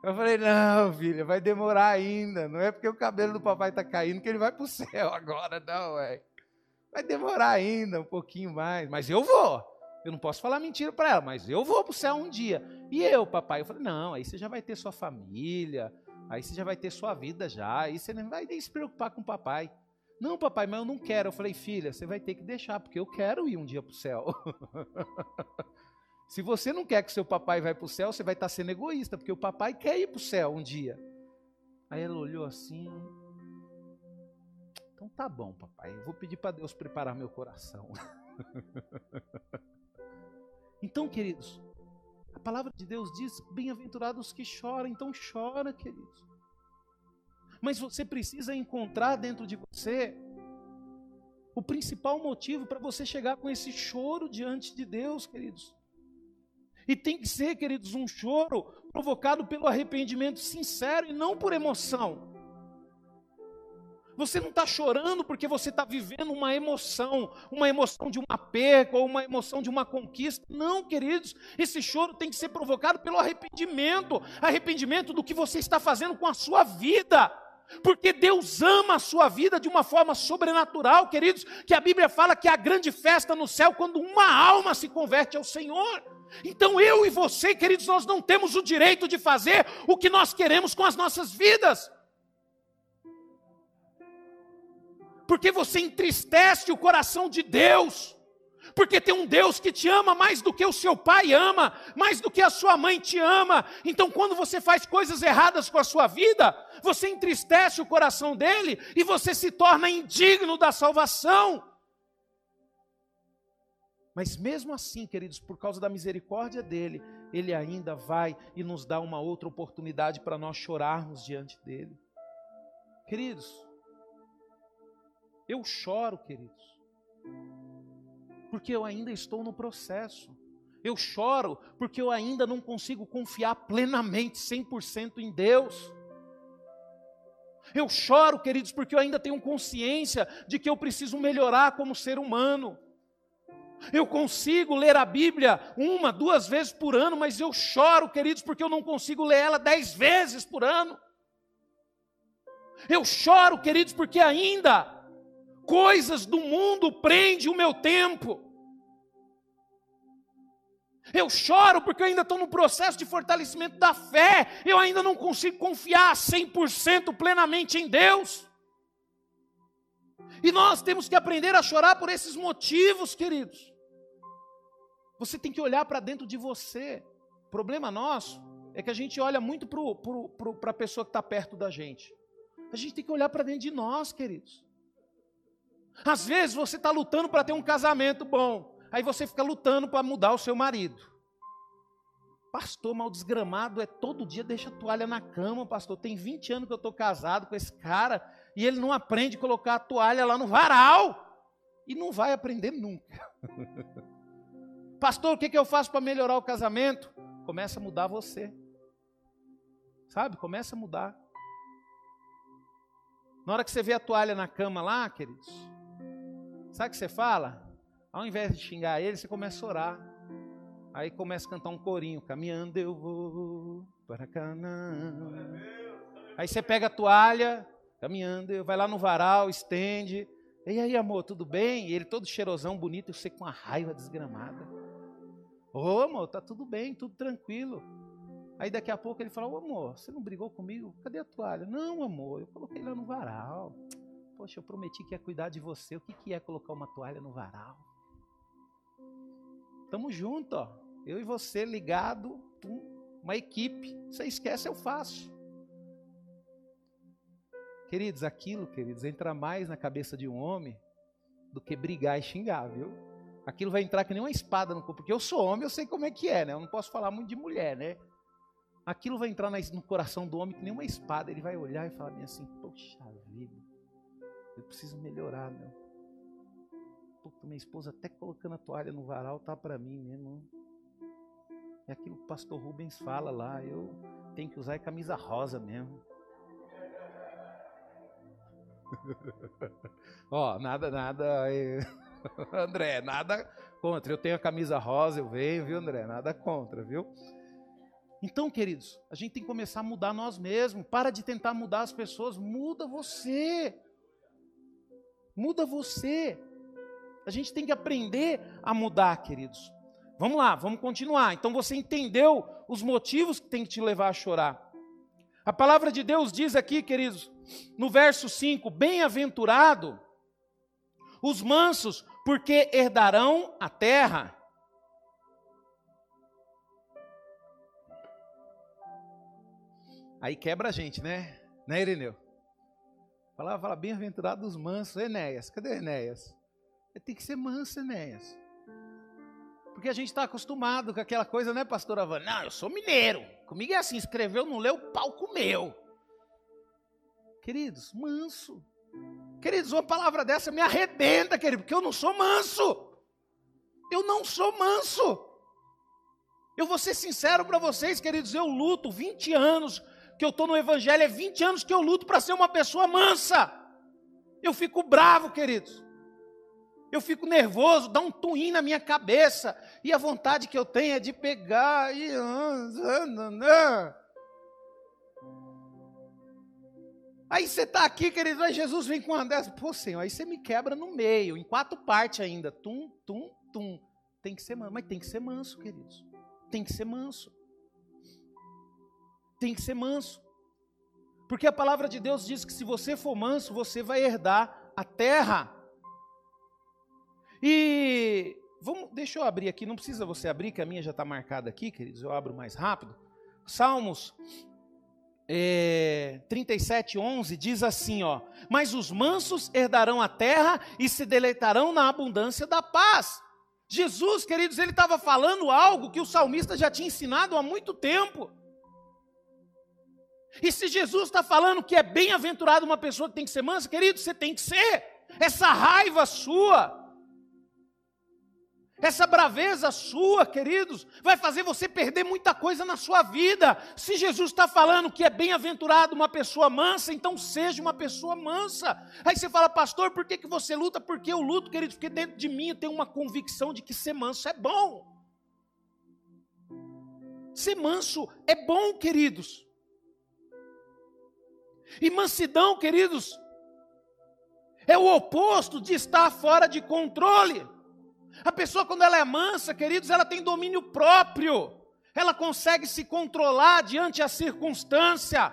Speaker 1: Eu falei, não, filha, vai demorar ainda. Não é porque o cabelo do papai está caindo que ele vai para o céu agora, não, é. Vai demorar ainda um pouquinho mais, mas eu vou. Eu não posso falar mentira para ela, mas eu vou para o céu um dia. E eu, papai? Eu falei, não, aí você já vai ter sua família, aí você já vai ter sua vida já, aí você não vai nem se preocupar com o papai. Não, papai, mas eu não quero. Eu falei, filha, você vai ter que deixar, porque eu quero ir um dia para o céu. Se você não quer que seu papai vá para o céu, você vai estar sendo egoísta, porque o papai quer ir para o céu um dia. Aí ela olhou assim. Então tá bom, papai. Eu vou pedir para Deus preparar meu coração. então, queridos, a palavra de Deus diz: bem-aventurados que choram. Então chora, queridos. Mas você precisa encontrar dentro de você o principal motivo para você chegar com esse choro diante de Deus, queridos. E tem que ser, queridos, um choro provocado pelo arrependimento sincero e não por emoção. Você não está chorando porque você está vivendo uma emoção, uma emoção de uma perca ou uma emoção de uma conquista. Não, queridos, esse choro tem que ser provocado pelo arrependimento arrependimento do que você está fazendo com a sua vida porque Deus ama a sua vida de uma forma sobrenatural, queridos, que a Bíblia fala que há grande festa no céu quando uma alma se converte ao Senhor. Então eu e você, queridos, nós não temos o direito de fazer o que nós queremos com as nossas vidas. Porque você entristece o coração de Deus. Porque tem um Deus que te ama mais do que o seu pai ama, mais do que a sua mãe te ama. Então, quando você faz coisas erradas com a sua vida, você entristece o coração dele e você se torna indigno da salvação. Mas mesmo assim, queridos, por causa da misericórdia dele, ele ainda vai e nos dá uma outra oportunidade para nós chorarmos diante dele. Queridos, eu choro, queridos, porque eu ainda estou no processo. Eu choro porque eu ainda não consigo confiar plenamente, 100% em Deus. Eu choro, queridos, porque eu ainda tenho consciência de que eu preciso melhorar como ser humano. Eu consigo ler a Bíblia uma, duas vezes por ano, mas eu choro, queridos, porque eu não consigo ler ela dez vezes por ano. Eu choro, queridos, porque ainda coisas do mundo prendem o meu tempo. Eu choro porque eu ainda estou no processo de fortalecimento da fé. Eu ainda não consigo confiar 100% plenamente em Deus. E nós temos que aprender a chorar por esses motivos, queridos. Você tem que olhar para dentro de você. O problema nosso é que a gente olha muito para a pessoa que está perto da gente. A gente tem que olhar para dentro de nós, queridos. Às vezes você está lutando para ter um casamento bom, aí você fica lutando para mudar o seu marido. Pastor, mal desgramado é todo dia deixa a toalha na cama, pastor. Tem 20 anos que eu estou casado com esse cara e ele não aprende a colocar a toalha lá no varal. E não vai aprender nunca. pastor, o que, que eu faço para melhorar o casamento? Começa a mudar você. Sabe? Começa a mudar. Na hora que você vê a toalha na cama lá, queridos, sabe o que você fala? Ao invés de xingar ele, você começa a orar. Aí começa a cantar um corinho, caminhando eu vou para Canaã. Aí você pega a toalha, caminhando, eu vai lá no varal, estende. E aí, amor, tudo bem? E ele todo cheirosão, bonito, eu sei com uma raiva desgramada. Ô, oh, amor, tá tudo bem, tudo tranquilo. Aí daqui a pouco ele fala, ô amor, você não brigou comigo? Cadê a toalha? Não, amor, eu coloquei lá no varal. Poxa, eu prometi que ia cuidar de você. O que, que é colocar uma toalha no varal? Tamo junto, ó. Eu e você ligado, uma equipe. Você esquece, eu faço. Queridos, aquilo, queridos, entra mais na cabeça de um homem do que brigar e xingar, viu? Aquilo vai entrar que nem uma espada no corpo, porque eu sou homem, eu sei como é que é, né? Eu não posso falar muito de mulher, né? aquilo vai entrar no coração do homem que nem uma espada. Ele vai olhar e falar bem assim: Poxa vida, eu preciso melhorar, meu. Puta, minha esposa até colocando a toalha no varal tá para mim mesmo. É aquilo que o pastor Rubens fala lá. Eu tenho que usar a camisa rosa mesmo. Ó, oh, nada, nada. André, nada contra. Eu tenho a camisa rosa, eu venho, viu, André? Nada contra, viu? Então, queridos, a gente tem que começar a mudar nós mesmos. Para de tentar mudar as pessoas, muda você. Muda você. A gente tem que aprender a mudar, queridos. Vamos lá, vamos continuar. Então você entendeu os motivos que tem que te levar a chorar. A palavra de Deus diz aqui, queridos, no verso 5: Bem-aventurado os mansos, porque herdarão a terra. Aí quebra a gente, né? Né, Ireneu? Falava, fala, bem-aventurado os mansos. Enéas, cadê Enéas? Tem que ser manso, Enéas. Porque a gente está acostumado com aquela coisa, né, pastora Van? Não, eu sou mineiro. Comigo é assim, escreveu, não leu, o pau comeu. Queridos, manso. Queridos, uma palavra dessa me arrebenta, querido, porque eu não sou manso. Eu não sou manso. Eu vou ser sincero para vocês, queridos, eu luto 20 anos que eu estou no Evangelho, é 20 anos que eu luto para ser uma pessoa mansa. Eu fico bravo, queridos. Eu fico nervoso, dá um twin na minha cabeça. E a vontade que eu tenho é de pegar e. Aí você está aqui, querido, aí Jesus vem com uma dessas. Pô, Senhor, aí você me quebra no meio, em quatro partes ainda. Tum, tum, tum. Tem que ser manso, mas tem que ser manso, queridos. Tem que ser manso tem que ser manso. Porque a palavra de Deus diz que se você for manso, você vai herdar a terra. E Vamos, deixa eu abrir aqui, não precisa você abrir, que a minha já está marcada aqui, queridos, eu abro mais rápido. Salmos é, 37, 11 diz assim: ó, Mas os mansos herdarão a terra e se deleitarão na abundância da paz. Jesus, queridos, ele estava falando algo que o salmista já tinha ensinado há muito tempo. E se Jesus está falando que é bem-aventurado uma pessoa que tem que ser mansa, querido, você tem que ser. Essa raiva sua, essa braveza sua, queridos, vai fazer você perder muita coisa na sua vida. Se Jesus está falando que é bem-aventurado uma pessoa mansa, então seja uma pessoa mansa. Aí você fala, pastor, por que, que você luta? Porque eu luto, queridos, porque dentro de mim eu tenho uma convicção de que ser manso é bom. Ser manso é bom, queridos. E mansidão, queridos, é o oposto de estar fora de controle. A pessoa, quando ela é mansa, queridos, ela tem domínio próprio, ela consegue se controlar diante a circunstância.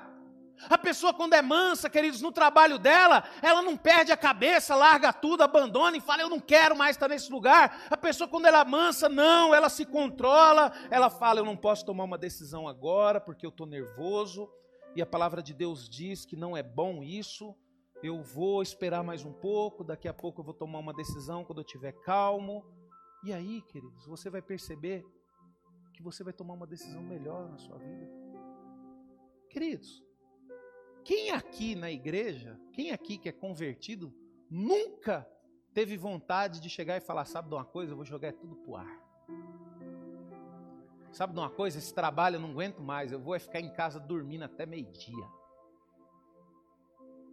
Speaker 1: A pessoa, quando é mansa, queridos, no trabalho dela, ela não perde a cabeça, larga tudo, abandona e fala: Eu não quero mais estar nesse lugar. A pessoa, quando ela é mansa, não, ela se controla, ela fala: Eu não posso tomar uma decisão agora porque eu estou nervoso. E a palavra de Deus diz que não é bom isso. Eu vou esperar mais um pouco, daqui a pouco eu vou tomar uma decisão quando eu estiver calmo. E aí, queridos, você vai perceber que você vai tomar uma decisão melhor na sua vida. Queridos, quem aqui na igreja, quem aqui que é convertido, nunca teve vontade de chegar e falar: sabe de uma coisa, eu vou jogar tudo pro ar. Sabe de uma coisa, esse trabalho eu não aguento mais, eu vou ficar em casa dormindo até meio-dia.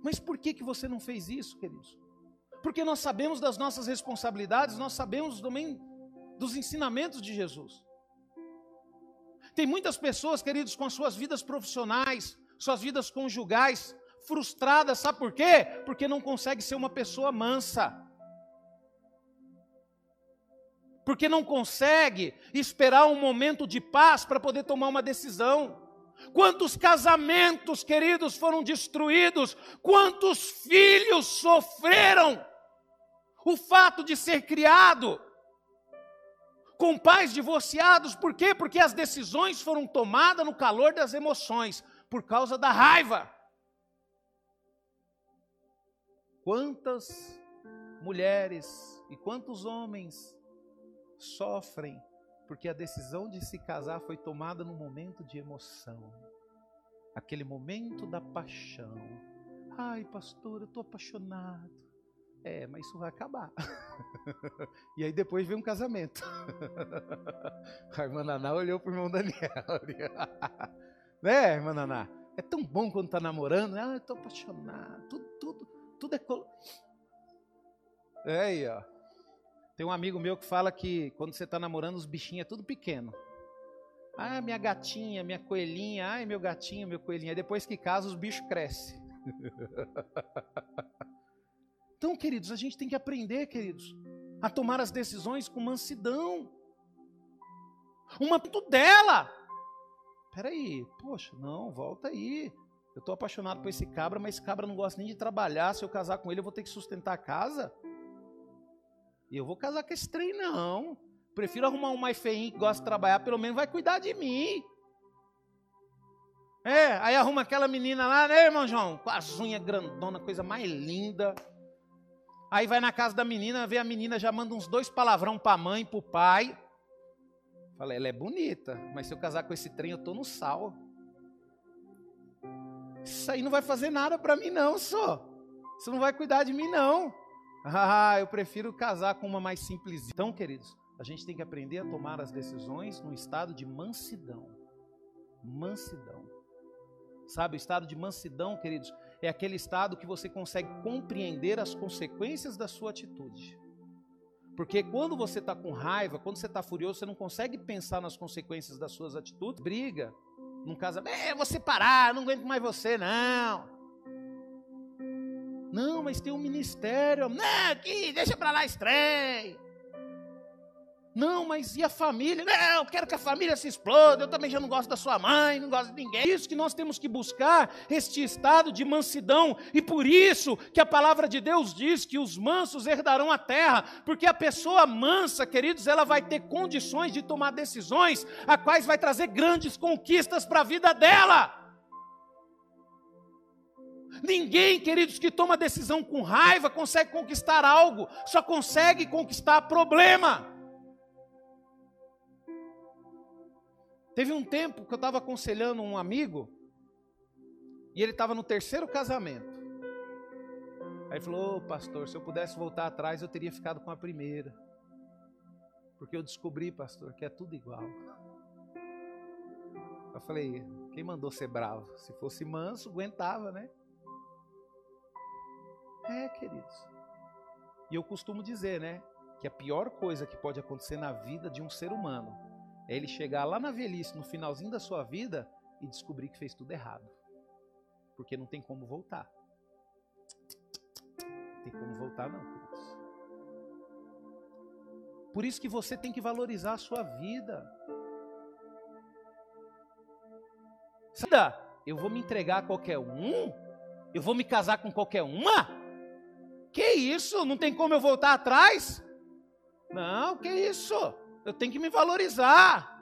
Speaker 1: Mas por que, que você não fez isso, queridos? Porque nós sabemos das nossas responsabilidades, nós sabemos também dos ensinamentos de Jesus. Tem muitas pessoas, queridos, com as suas vidas profissionais, suas vidas conjugais, frustradas, sabe por quê? Porque não consegue ser uma pessoa mansa. Porque não consegue esperar um momento de paz para poder tomar uma decisão. Quantos casamentos, queridos, foram destruídos? Quantos filhos sofreram? O fato de ser criado com pais divorciados, por quê? Porque as decisões foram tomadas no calor das emoções, por causa da raiva. Quantas mulheres e quantos homens sofrem porque a decisão de se casar foi tomada no momento de emoção, aquele momento da paixão. Ai, pastor, eu estou apaixonado. É, mas isso vai acabar. e aí depois vem um casamento. a irmã Naná olhou para o irmão Daniel. né, irmã Naná? É tão bom quando está namorando. Ah, eu estou apaixonado. Tudo, tudo, tudo é. Col... É aí, ó. Tem um amigo meu que fala que quando você está namorando, os bichinhos é tudo pequeno. Ah, minha gatinha, minha coelhinha, ai, meu gatinho, meu coelhinho. depois que casa, os bichos crescem. então, queridos, a gente tem que aprender, queridos, a tomar as decisões com mansidão. Uma dela. Peraí, poxa, não, volta aí. Eu estou apaixonado por esse cabra, mas esse cabra não gosta nem de trabalhar. Se eu casar com ele, eu vou ter que sustentar a casa. Eu vou casar com esse trem, não. Prefiro arrumar um mais feinho que gosta de trabalhar, pelo menos vai cuidar de mim. É, aí arruma aquela menina lá, né, irmão João? Com as unhas grandona, coisa mais linda. Aí vai na casa da menina, vê a menina, já manda uns dois palavrão pra mãe, e pro pai. Fala, ela é bonita, mas se eu casar com esse trem, eu tô no sal. Isso aí não vai fazer nada para mim, não, só. Você não vai cuidar de mim, não. Ah, eu prefiro casar com uma mais simples. Então, queridos, a gente tem que aprender a tomar as decisões no estado de mansidão. Mansidão. Sabe, o estado de mansidão, queridos, é aquele estado que você consegue compreender as consequências da sua atitude. Porque quando você está com raiva, quando você está furioso, você não consegue pensar nas consequências das suas atitudes. Briga, num casamento, é, vou separar, não aguento mais você, não. Não, mas tem um ministério. Não, aqui, deixa para lá estranho. Não, mas e a família? Não, eu quero que a família se exploda. Eu também já não gosto da sua mãe, não gosto de ninguém. É isso que nós temos que buscar, este estado de mansidão. E por isso que a palavra de Deus diz que os mansos herdarão a terra. Porque a pessoa mansa, queridos, ela vai ter condições de tomar decisões, a quais vai trazer grandes conquistas para a vida dela. Ninguém, queridos, que toma decisão com raiva consegue conquistar algo, só consegue conquistar problema. Teve um tempo que eu estava aconselhando um amigo, e ele estava no terceiro casamento. Aí ele falou: Ô pastor, se eu pudesse voltar atrás, eu teria ficado com a primeira. Porque eu descobri, pastor, que é tudo igual. Eu falei: quem mandou ser bravo? Se fosse manso, aguentava, né? É, queridos. E eu costumo dizer, né? Que a pior coisa que pode acontecer na vida de um ser humano é ele chegar lá na velhice, no finalzinho da sua vida, e descobrir que fez tudo errado. Porque não tem como voltar. Não tem como voltar, não, queridos. Por isso que você tem que valorizar a sua vida. Eu vou me entregar a qualquer um? Eu vou me casar com qualquer uma? Que isso? Não tem como eu voltar atrás? Não, que isso? Eu tenho que me valorizar.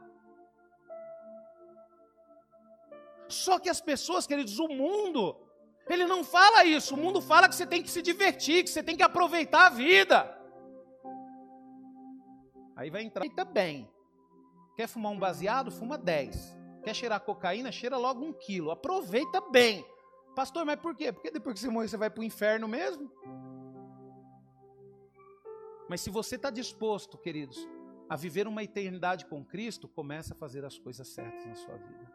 Speaker 1: Só que as pessoas, queridos, o mundo, ele não fala isso. O mundo fala que você tem que se divertir, que você tem que aproveitar a vida. Aí vai entrar bem. Quer fumar um baseado? Fuma 10. Quer cheirar cocaína? Cheira logo um quilo. Aproveita bem. Pastor, mas por quê? Porque depois que você morrer, você vai para o inferno mesmo? Mas se você está disposto, queridos, a viver uma eternidade com Cristo, começa a fazer as coisas certas na sua vida.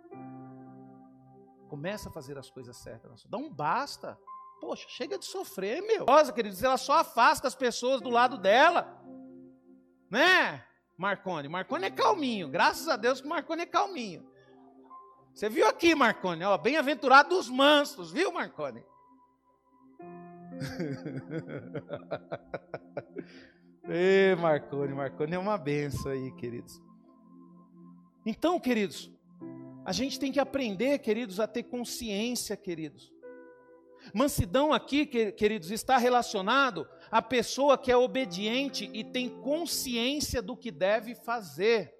Speaker 1: Começa a fazer as coisas certas na sua vida. Dá um basta. Poxa, chega de sofrer, meu. Rosa, queridos, ela só afasta as pessoas do lado dela. Né, Marcone? Marcone é calminho. Graças a Deus que Marcone é calminho. Você viu aqui, Marcone? Ó, bem-aventurado os mansos, viu, Marcone? Ê, Marcone, Marcone é uma benção aí, queridos. Então, queridos, a gente tem que aprender, queridos, a ter consciência, queridos. Mansidão aqui, queridos, está relacionado à pessoa que é obediente e tem consciência do que deve fazer.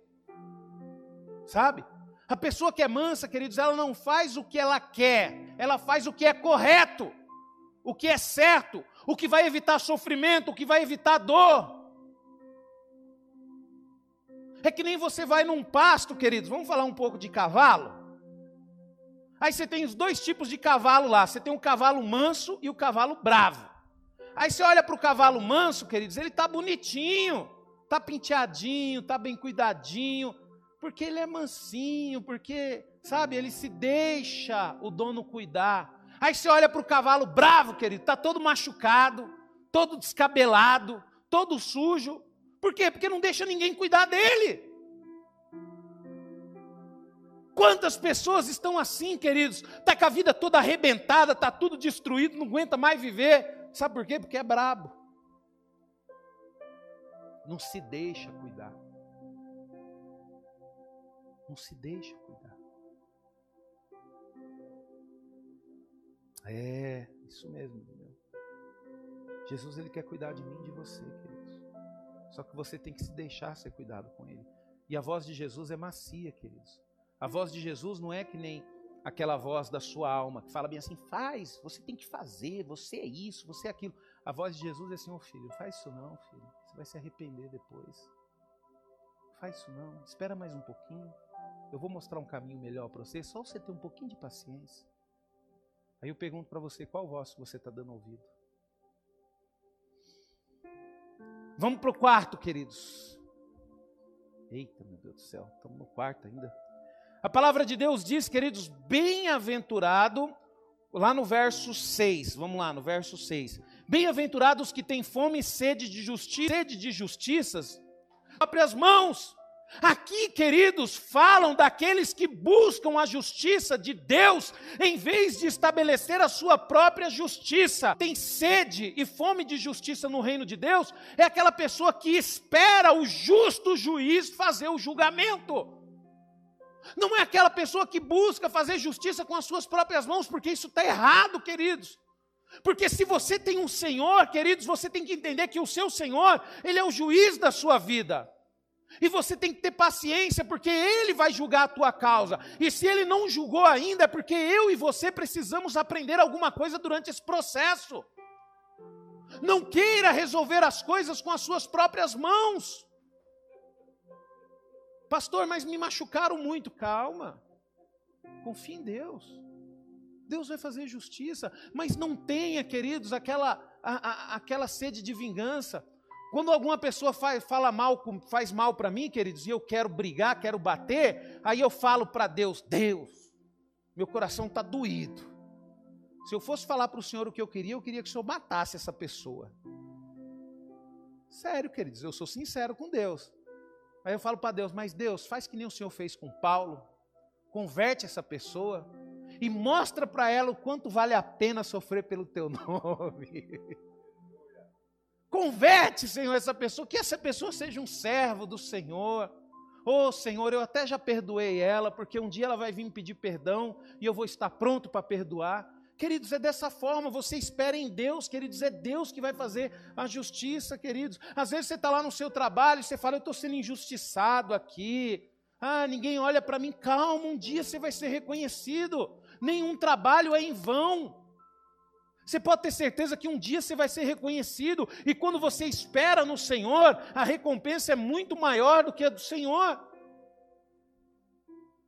Speaker 1: Sabe? A pessoa que é mansa, queridos, ela não faz o que ela quer, ela faz o que é correto, o que é certo, o que vai evitar sofrimento, o que vai evitar dor. É que nem você vai num pasto, queridos. Vamos falar um pouco de cavalo? Aí você tem os dois tipos de cavalo lá. Você tem o cavalo manso e o cavalo bravo. Aí você olha para o cavalo manso, queridos, ele está bonitinho, está penteadinho, está bem cuidadinho, porque ele é mansinho, porque, sabe, ele se deixa o dono cuidar. Aí você olha para o cavalo bravo, querido, está todo machucado, todo descabelado, todo sujo. Por quê? Porque não deixa ninguém cuidar dele. Quantas pessoas estão assim, queridos? Está com a vida toda arrebentada, está tudo destruído, não aguenta mais viver. Sabe por quê? Porque é brabo. Não se deixa cuidar. Não se deixa cuidar. É, isso mesmo. Jesus ele quer cuidar de mim e de você, querido. Só que você tem que se deixar ser cuidado com ele. E a voz de Jesus é macia, queridos. A voz de Jesus não é que nem aquela voz da sua alma que fala bem assim: faz, você tem que fazer, você é isso, você é aquilo. A voz de Jesus é assim: ô oh, filho, faz isso não, filho. Você vai se arrepender depois. Faz isso não, espera mais um pouquinho. Eu vou mostrar um caminho melhor para você, só você ter um pouquinho de paciência. Aí eu pergunto para você: qual voz você está dando ouvido? Vamos para o quarto, queridos. Eita, meu Deus do céu, estamos no quarto ainda. A palavra de Deus diz, queridos, bem-aventurado, lá no verso 6, vamos lá, no verso 6. Bem-aventurados que têm fome e sede de justiça, sede de justiças, próprias mãos, Aqui, queridos, falam daqueles que buscam a justiça de Deus em vez de estabelecer a sua própria justiça. Tem sede e fome de justiça no reino de Deus, é aquela pessoa que espera o justo juiz fazer o julgamento. Não é aquela pessoa que busca fazer justiça com as suas próprias mãos, porque isso está errado, queridos. Porque se você tem um Senhor, queridos, você tem que entender que o seu Senhor, Ele é o juiz da sua vida. E você tem que ter paciência, porque Ele vai julgar a tua causa. E se Ele não julgou ainda, é porque eu e você precisamos aprender alguma coisa durante esse processo. Não queira resolver as coisas com as suas próprias mãos. Pastor, mas me machucaram muito. Calma. Confie em Deus. Deus vai fazer justiça. Mas não tenha, queridos, aquela, a, a, aquela sede de vingança. Quando alguma pessoa faz, fala mal, faz mal para mim, queridos, e eu quero brigar, quero bater, aí eu falo para Deus: Deus, meu coração está doído. Se eu fosse falar para o Senhor o que eu queria, eu queria que o Senhor matasse essa pessoa. Sério, queridos, eu sou sincero com Deus. Aí eu falo para Deus: Mas Deus, faz que nem o Senhor fez com Paulo, converte essa pessoa e mostra para ela o quanto vale a pena sofrer pelo teu nome. Converte, Senhor, essa pessoa, que essa pessoa seja um servo do Senhor. Oh, Senhor, eu até já perdoei ela, porque um dia ela vai vir me pedir perdão e eu vou estar pronto para perdoar. Queridos, é dessa forma, você espera em Deus, queridos, é Deus que vai fazer a justiça, queridos. Às vezes você está lá no seu trabalho e você fala, eu estou sendo injustiçado aqui. Ah, ninguém olha para mim. Calma, um dia você vai ser reconhecido. Nenhum trabalho é em vão. Você pode ter certeza que um dia você vai ser reconhecido, e quando você espera no Senhor, a recompensa é muito maior do que a do Senhor.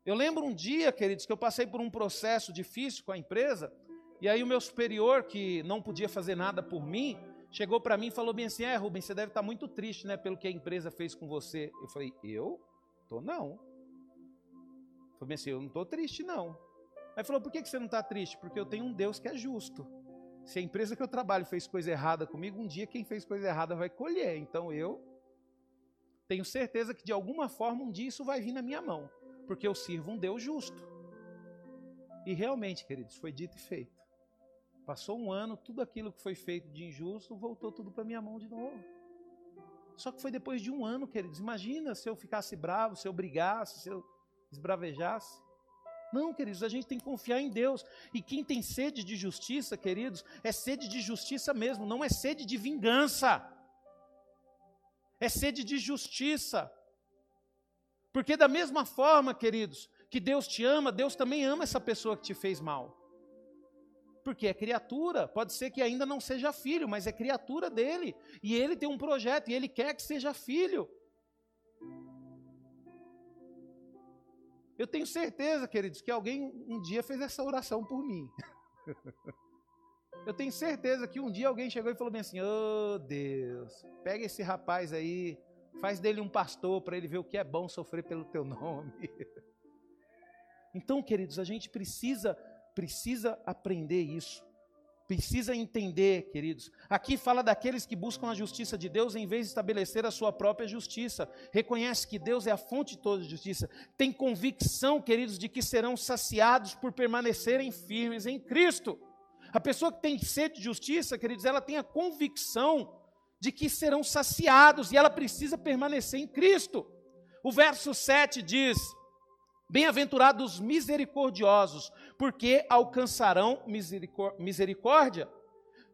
Speaker 1: Eu lembro um dia, queridos, que eu passei por um processo difícil com a empresa, e aí o meu superior, que não podia fazer nada por mim, chegou para mim e falou bem assim: É, Rubens, você deve estar muito triste, né, pelo que a empresa fez com você. Eu falei: Eu? Tô não. Falei assim: Eu não estou triste, não. Aí falou: Por que você não está triste? Porque eu tenho um Deus que é justo. Se a empresa que eu trabalho fez coisa errada comigo, um dia quem fez coisa errada vai colher. Então eu tenho certeza que de alguma forma um dia isso vai vir na minha mão, porque eu sirvo um Deus justo. E realmente, queridos, foi dito e feito. Passou um ano, tudo aquilo que foi feito de injusto voltou tudo para minha mão de novo. Só que foi depois de um ano, queridos. Imagina se eu ficasse bravo, se eu brigasse, se eu esbravejasse. Não, queridos, a gente tem que confiar em Deus. E quem tem sede de justiça, queridos, é sede de justiça mesmo, não é sede de vingança. É sede de justiça. Porque da mesma forma, queridos, que Deus te ama, Deus também ama essa pessoa que te fez mal. Porque é criatura, pode ser que ainda não seja filho, mas é criatura dele. E ele tem um projeto e ele quer que seja filho. Eu tenho certeza, queridos, que alguém um dia fez essa oração por mim. Eu tenho certeza que um dia alguém chegou e falou bem assim: Oh Deus, pega esse rapaz aí, faz dele um pastor para ele ver o que é bom sofrer pelo teu nome. Então, queridos, a gente precisa precisa aprender isso. Precisa entender, queridos. Aqui fala daqueles que buscam a justiça de Deus em vez de estabelecer a sua própria justiça. Reconhece que Deus é a fonte de toda justiça. Tem convicção, queridos, de que serão saciados por permanecerem firmes em Cristo. A pessoa que tem sede de justiça, queridos, ela tem a convicção de que serão saciados e ela precisa permanecer em Cristo. O verso 7 diz: Bem-aventurados misericordiosos, porque alcançarão misericórdia.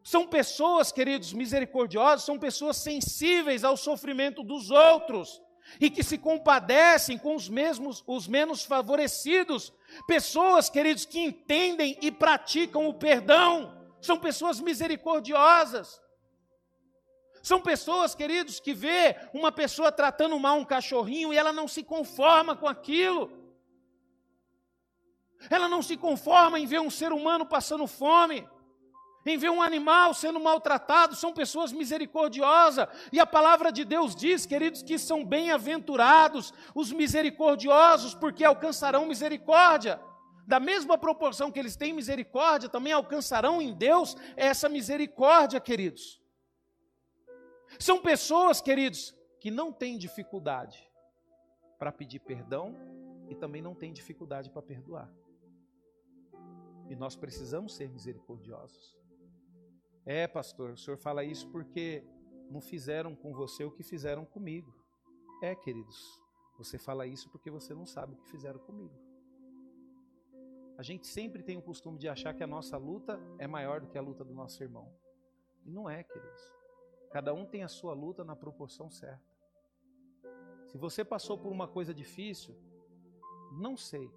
Speaker 1: São pessoas, queridos, misericordiosas, são pessoas sensíveis ao sofrimento dos outros e que se compadecem com os mesmos, os menos favorecidos. Pessoas, queridos, que entendem e praticam o perdão. São pessoas misericordiosas. São pessoas, queridos, que vê uma pessoa tratando mal um cachorrinho e ela não se conforma com aquilo. Ela não se conforma em ver um ser humano passando fome, em ver um animal sendo maltratado, são pessoas misericordiosas, e a palavra de Deus diz, queridos, que são bem-aventurados os misericordiosos, porque alcançarão misericórdia. Da mesma proporção que eles têm misericórdia, também alcançarão em Deus essa misericórdia, queridos. São pessoas, queridos, que não têm dificuldade para pedir perdão e também não tem dificuldade para perdoar. E nós precisamos ser misericordiosos. É, pastor, o senhor fala isso porque não fizeram com você o que fizeram comigo. É, queridos, você fala isso porque você não sabe o que fizeram comigo. A gente sempre tem o costume de achar que a nossa luta é maior do que a luta do nosso irmão. E não é, queridos. Cada um tem a sua luta na proporção certa. Se você passou por uma coisa difícil, não sei,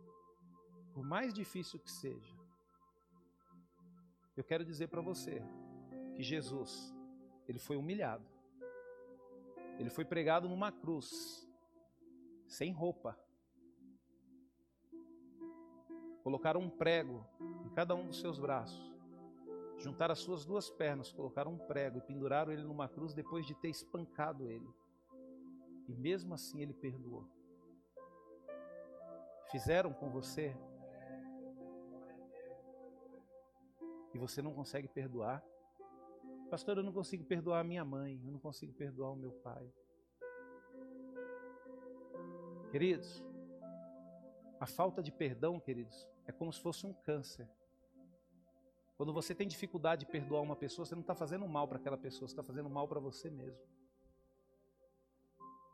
Speaker 1: por mais difícil que seja, eu quero dizer para você que Jesus, ele foi humilhado. Ele foi pregado numa cruz, sem roupa. Colocaram um prego em cada um dos seus braços. Juntaram as suas duas pernas, colocaram um prego e penduraram ele numa cruz depois de ter espancado ele. E mesmo assim ele perdoou. Fizeram com você e você não consegue perdoar. Pastor, eu não consigo perdoar a minha mãe, eu não consigo perdoar o meu pai. Queridos, a falta de perdão, queridos, é como se fosse um câncer. Quando você tem dificuldade de perdoar uma pessoa, você não está fazendo mal para aquela pessoa, você está fazendo mal para você mesmo.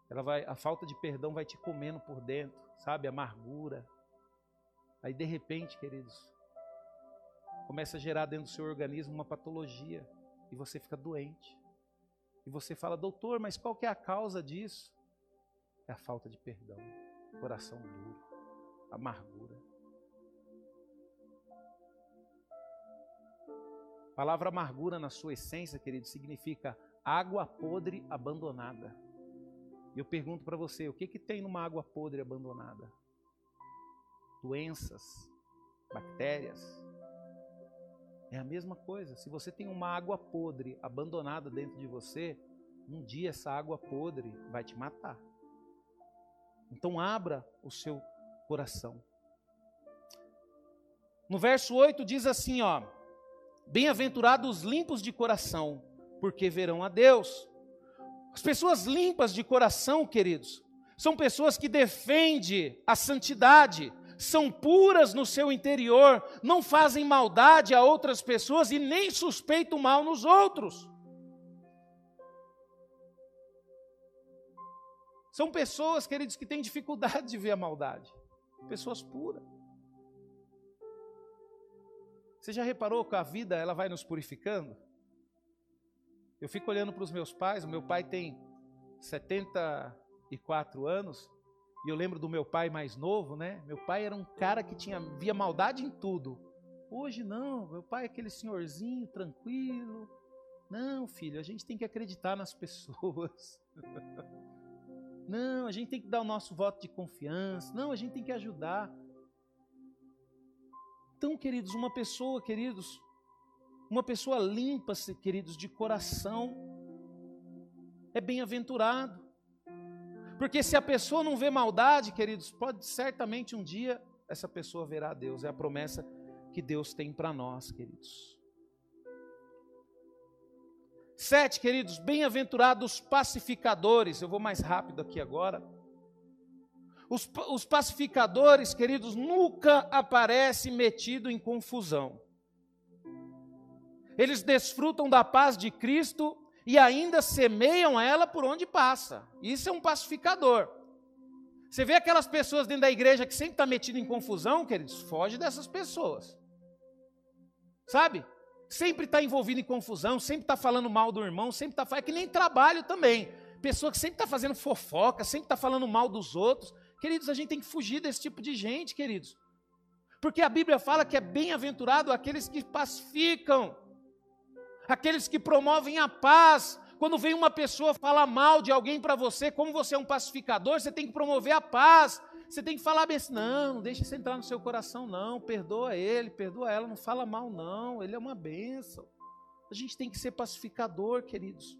Speaker 1: Ela vai, a falta de perdão vai te comendo por dentro, sabe? Amargura. Aí de repente, queridos, começa a gerar dentro do seu organismo uma patologia e você fica doente. E você fala, doutor, mas qual que é a causa disso? É a falta de perdão, coração duro, amargura. A palavra amargura, na sua essência, querido, significa água podre abandonada. E eu pergunto para você, o que, que tem numa água podre abandonada? Doenças, bactérias. É a mesma coisa. Se você tem uma água podre abandonada dentro de você, um dia essa água podre vai te matar. Então abra o seu coração. No verso 8 diz assim, ó: Bem-aventurados os limpos de coração, porque verão a Deus. As pessoas limpas de coração, queridos, são pessoas que defendem a santidade, são puras no seu interior, não fazem maldade a outras pessoas e nem suspeitam mal nos outros. São pessoas, queridos, que têm dificuldade de ver a maldade. Pessoas puras. Você já reparou que a vida ela vai nos purificando? Eu fico olhando para os meus pais, o meu pai tem 74 anos, e eu lembro do meu pai mais novo, né? Meu pai era um cara que tinha via maldade em tudo. Hoje não, meu pai é aquele senhorzinho tranquilo. Não, filho, a gente tem que acreditar nas pessoas. Não, a gente tem que dar o nosso voto de confiança. Não, a gente tem que ajudar. Então, queridos, uma pessoa, queridos, uma pessoa limpa, queridos, de coração, é bem-aventurado. Porque se a pessoa não vê maldade, queridos, pode certamente um dia essa pessoa verá Deus. É a promessa que Deus tem para nós, queridos. Sete, queridos, bem-aventurados pacificadores. Eu vou mais rápido aqui agora. Os, os pacificadores, queridos, nunca aparecem metido em confusão. Eles desfrutam da paz de Cristo e ainda semeiam ela por onde passa. Isso é um pacificador. Você vê aquelas pessoas dentro da igreja que sempre estão tá metidas em confusão, queridos, foge dessas pessoas. Sabe? Sempre está envolvido em confusão, sempre está falando mal do irmão, sempre está é que nem trabalho também. Pessoa que sempre está fazendo fofoca, sempre está falando mal dos outros. Queridos, a gente tem que fugir desse tipo de gente, queridos. Porque a Bíblia fala que é bem-aventurado aqueles que pacificam, aqueles que promovem a paz. Quando vem uma pessoa falar mal de alguém para você, como você é um pacificador, você tem que promover a paz. Você tem que falar bem assim, não, não deixa isso entrar no seu coração, não. Perdoa ele, perdoa ela, não fala mal, não. Ele é uma bênção. A gente tem que ser pacificador, queridos.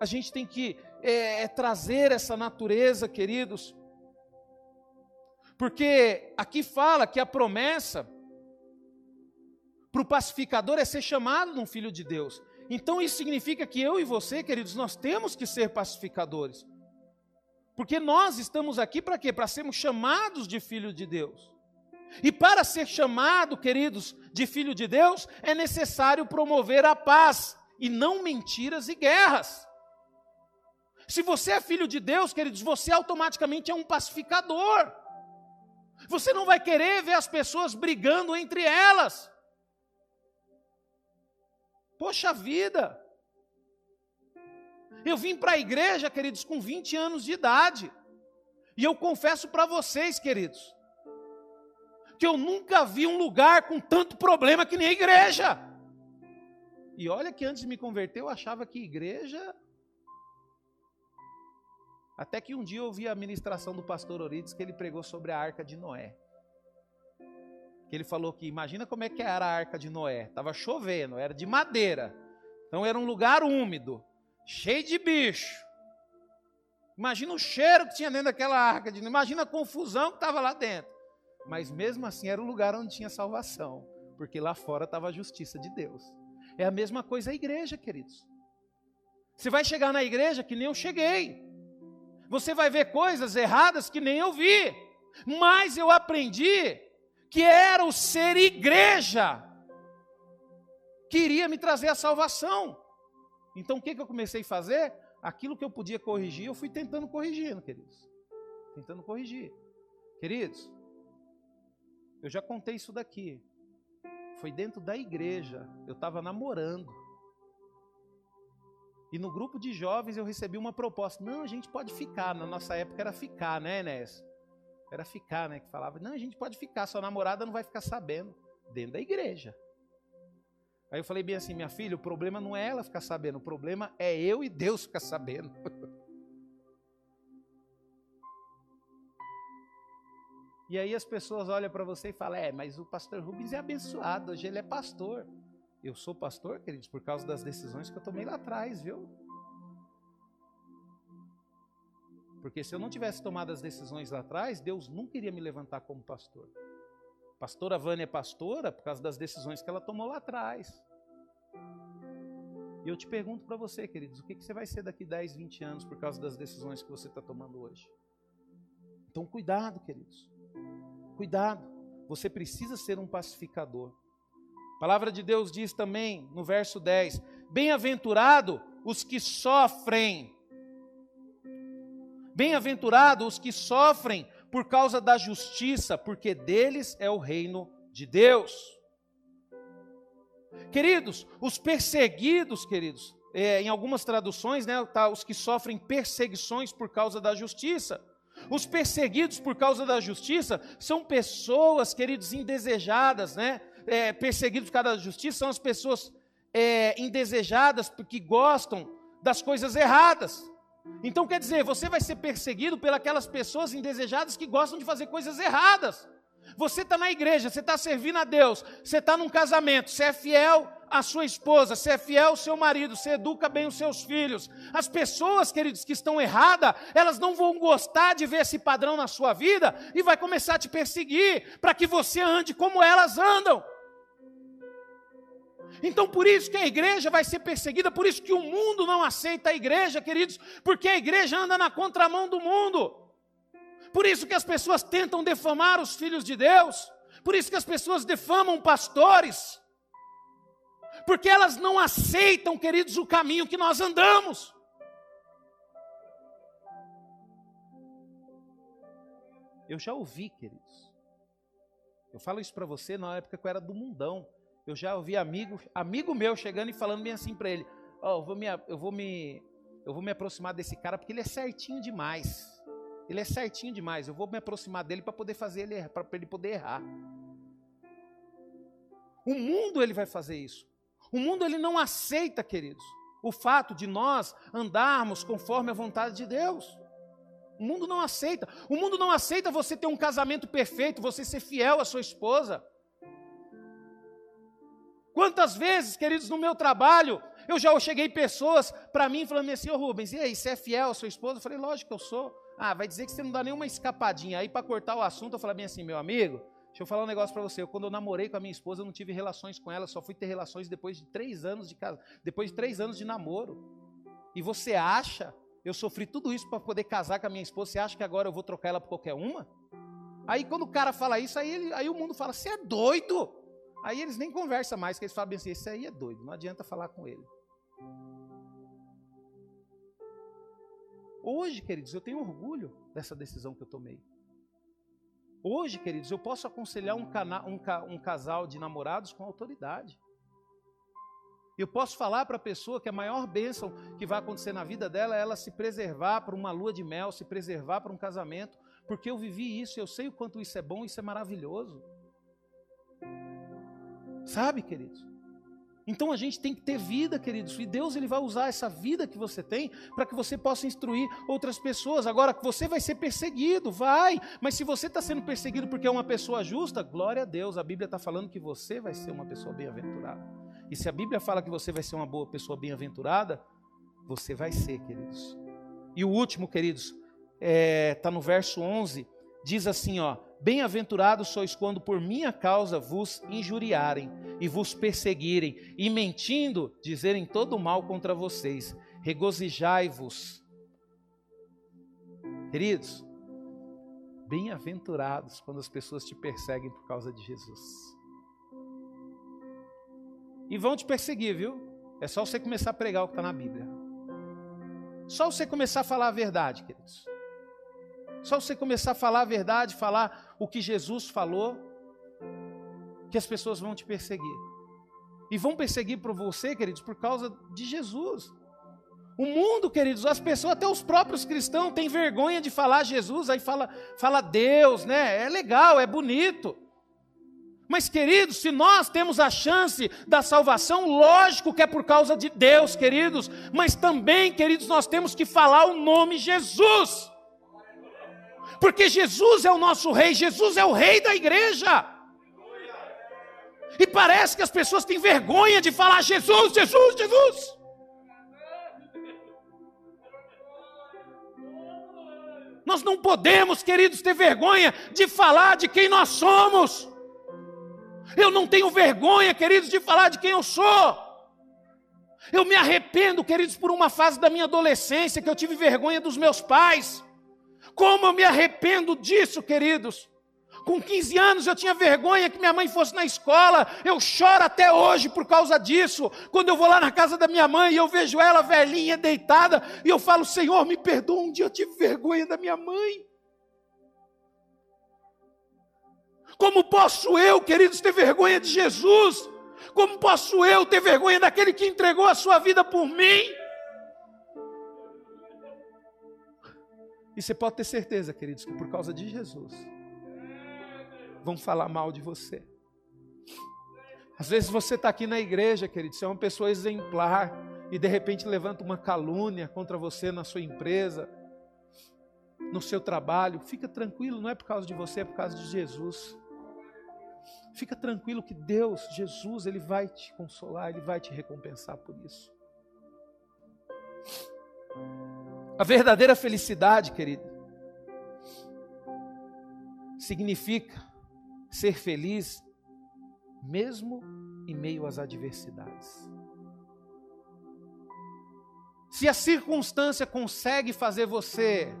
Speaker 1: A gente tem que é, é trazer essa natureza, queridos. Porque aqui fala que a promessa para o pacificador é ser chamado um filho de Deus. Então isso significa que eu e você, queridos, nós temos que ser pacificadores. Porque nós estamos aqui para quê? Para sermos chamados de filho de Deus. E para ser chamado, queridos, de filho de Deus, é necessário promover a paz e não mentiras e guerras. Se você é filho de Deus, queridos, você automaticamente é um pacificador. Você não vai querer ver as pessoas brigando entre elas. Poxa vida! Eu vim para a igreja, queridos, com 20 anos de idade. E eu confesso para vocês, queridos, que eu nunca vi um lugar com tanto problema que nem a igreja. E olha que antes de me converter eu achava que igreja. Até que um dia eu ouvi a ministração do pastor Orides que ele pregou sobre a arca de Noé. Que ele falou que imagina como é que era a arca de Noé. Estava chovendo, era de madeira. Então era um lugar úmido, cheio de bicho. Imagina o cheiro que tinha dentro daquela arca de. Imagina a confusão que estava lá dentro. Mas mesmo assim era o lugar onde tinha salvação, porque lá fora estava a justiça de Deus. É a mesma coisa a igreja, queridos. Você vai chegar na igreja que nem eu cheguei. Você vai ver coisas erradas que nem eu vi. Mas eu aprendi que era o ser igreja que iria me trazer a salvação. Então o que, que eu comecei a fazer? Aquilo que eu podia corrigir, eu fui tentando corrigir, queridos. Tentando corrigir. Queridos, eu já contei isso daqui. Foi dentro da igreja. Eu estava namorando. E no grupo de jovens eu recebi uma proposta. Não, a gente pode ficar. Na nossa época era ficar, né, Enéas? Era ficar, né? Que falava, não, a gente pode ficar, sua namorada não vai ficar sabendo. Dentro da igreja. Aí eu falei bem assim, minha filha, o problema não é ela ficar sabendo, o problema é eu e Deus ficar sabendo. E aí as pessoas olham para você e falam: É, mas o pastor Rubens é abençoado, hoje ele é pastor. Eu sou pastor, queridos, por causa das decisões que eu tomei lá atrás, viu? Porque se eu não tivesse tomado as decisões lá atrás, Deus nunca iria me levantar como pastor. Pastora Vânia é pastora por causa das decisões que ela tomou lá atrás. E eu te pergunto para você, queridos, o que, que você vai ser daqui 10, 20 anos por causa das decisões que você está tomando hoje? Então, cuidado, queridos. Cuidado, você precisa ser um pacificador. A palavra de Deus diz também no verso 10: Bem-aventurado os que sofrem. Bem-aventurado os que sofrem por causa da justiça, porque deles é o reino de Deus. Queridos, os perseguidos, queridos, é, em algumas traduções, né, tá, os que sofrem perseguições por causa da justiça. Os perseguidos por causa da justiça são pessoas, queridos, indesejadas, né? É, perseguidos por causa da justiça são as pessoas é, indesejadas porque gostam das coisas erradas. Então quer dizer, você vai ser perseguido pelas pessoas indesejadas que gostam de fazer coisas erradas. Você está na igreja, você está servindo a Deus, você está num casamento, você é fiel à sua esposa, você é fiel ao seu marido, você educa bem os seus filhos. As pessoas, queridos, que estão erradas, elas não vão gostar de ver esse padrão na sua vida e vai começar a te perseguir para que você ande como elas andam. Então, por isso que a igreja vai ser perseguida, por isso que o mundo não aceita a igreja, queridos, porque a igreja anda na contramão do mundo. Por isso que as pessoas tentam defamar os filhos de Deus. Por isso que as pessoas defamam pastores. Porque elas não aceitam, queridos, o caminho que nós andamos. Eu já ouvi, queridos. Eu falo isso para você na época que eu era do mundão. Eu já ouvi amigo, amigo meu chegando e falando bem assim para ele: "Ó, oh, eu vou me eu vou me eu vou me aproximar desse cara porque ele é certinho demais. Ele é certinho demais. Eu vou me aproximar dele para poder fazer ele para ele poder errar. O mundo ele vai fazer isso. O mundo ele não aceita, queridos, o fato de nós andarmos conforme a vontade de Deus. O mundo não aceita. O mundo não aceita você ter um casamento perfeito, você ser fiel à sua esposa. Quantas vezes, queridos, no meu trabalho, eu já cheguei pessoas para mim falando assim, ô Rubens, e aí, você é fiel à sua esposa? Eu falei, lógico que eu sou. Ah, vai dizer que você não dá nenhuma escapadinha. Aí, para cortar o assunto, eu falei bem assim, meu amigo, deixa eu falar um negócio para você. Eu, quando eu namorei com a minha esposa, eu não tive relações com ela, só fui ter relações depois de três anos de casa, depois de três anos de namoro. E você acha Eu sofri tudo isso para poder casar com a minha esposa. Você acha que agora eu vou trocar ela por qualquer uma? Aí quando o cara fala isso, aí, ele, aí o mundo fala: Você é doido? Aí eles nem conversam mais, que eles falam assim: Esse aí é doido, não adianta falar com ele. Hoje, queridos, eu tenho orgulho dessa decisão que eu tomei. Hoje, queridos, eu posso aconselhar um, cana, um, um casal de namorados com autoridade. Eu posso falar para a pessoa que a maior bênção que vai acontecer na vida dela é ela se preservar para uma lua de mel, se preservar para um casamento, porque eu vivi isso, eu sei o quanto isso é bom, isso é maravilhoso. Sabe, queridos? Então a gente tem que ter vida, queridos, e Deus ele vai usar essa vida que você tem para que você possa instruir outras pessoas. Agora, você vai ser perseguido, vai, mas se você está sendo perseguido porque é uma pessoa justa, glória a Deus, a Bíblia está falando que você vai ser uma pessoa bem-aventurada. E se a Bíblia fala que você vai ser uma boa pessoa bem-aventurada, você vai ser, queridos. E o último, queridos, está é, tá no verso 11, diz assim: ó, Bem-aventurados sois quando por minha causa vos injuriarem e vos perseguirem, e mentindo dizerem todo mal contra vocês. Regozijai-vos. Queridos, bem-aventurados quando as pessoas te perseguem por causa de Jesus. E vão te perseguir, viu? É só você começar a pregar o que está na Bíblia. Só você começar a falar a verdade, queridos. Só você começar a falar a verdade, falar o que Jesus falou, que as pessoas vão te perseguir. E vão perseguir por você, queridos, por causa de Jesus. O mundo, queridos, as pessoas, até os próprios cristãos, têm vergonha de falar Jesus, aí fala, fala Deus, né? É legal, é bonito. Mas, queridos, se nós temos a chance da salvação, lógico que é por causa de Deus, queridos, mas também, queridos, nós temos que falar o nome Jesus porque Jesus é o nosso rei, Jesus é o rei da igreja. E parece que as pessoas têm vergonha de falar Jesus, Jesus, Jesus. Nós não podemos, queridos, ter vergonha de falar de quem nós somos. Eu não tenho vergonha, queridos, de falar de quem eu sou. Eu me arrependo, queridos, por uma fase da minha adolescência que eu tive vergonha dos meus pais. Como eu me arrependo disso, queridos. Com 15 anos eu tinha vergonha que minha mãe fosse na escola. Eu choro até hoje por causa disso. Quando eu vou lá na casa da minha mãe e eu vejo ela velhinha, deitada, e eu falo: Senhor, me perdoa, um dia eu tive vergonha da minha mãe. Como posso eu, queridos, ter vergonha de Jesus? Como posso eu ter vergonha daquele que entregou a sua vida por mim? E você pode ter certeza, queridos, que por causa de Jesus, vão falar mal de você. Às vezes você está aqui na igreja, querido, você é uma pessoa exemplar e de repente levanta uma calúnia contra você na sua empresa, no seu trabalho. Fica tranquilo, não é por causa de você, é por causa de Jesus. Fica tranquilo que Deus, Jesus, Ele vai te consolar, Ele vai te recompensar por isso. A verdadeira felicidade, querido, significa ser feliz mesmo em meio às adversidades. Se a circunstância consegue fazer você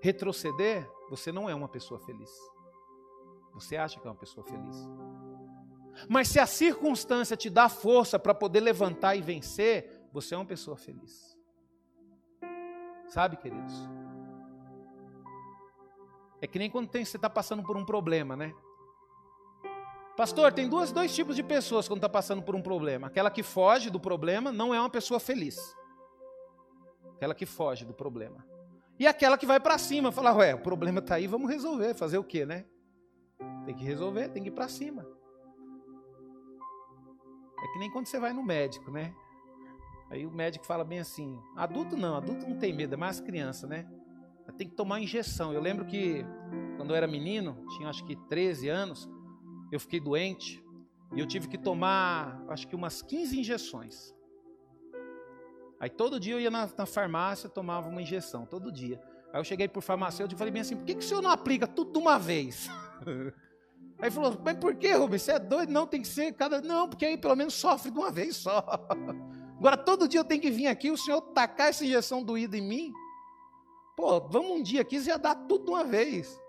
Speaker 1: retroceder, você não é uma pessoa feliz. Você acha que é uma pessoa feliz. Mas se a circunstância te dá força para poder levantar e vencer, você é uma pessoa feliz. Sabe, queridos? É que nem quando tem, você está passando por um problema, né? Pastor, tem duas, dois tipos de pessoas quando está passando por um problema. Aquela que foge do problema não é uma pessoa feliz. Aquela que foge do problema. E aquela que vai para cima, fala, ué, o problema está aí, vamos resolver. Fazer o quê, né? Tem que resolver, tem que ir para cima. É que nem quando você vai no médico, né? Aí o médico fala bem assim: adulto não, adulto não tem medo, é mais criança, né? Tem que tomar injeção. Eu lembro que quando eu era menino, tinha acho que 13 anos, eu fiquei doente e eu tive que tomar acho que umas 15 injeções. Aí todo dia eu ia na, na farmácia, tomava uma injeção, todo dia. Aí eu cheguei por farmacêutico e falei bem assim: por que, que o senhor não aplica tudo de uma vez? Aí falou, mas por que, Rubens? Você é doido? Não, tem que ser cada. Não, porque aí pelo menos sofre de uma vez só. Agora, todo dia eu tenho que vir aqui, o senhor tacar essa injeção doída em mim? Pô, vamos um dia aqui já dá tudo de uma vez.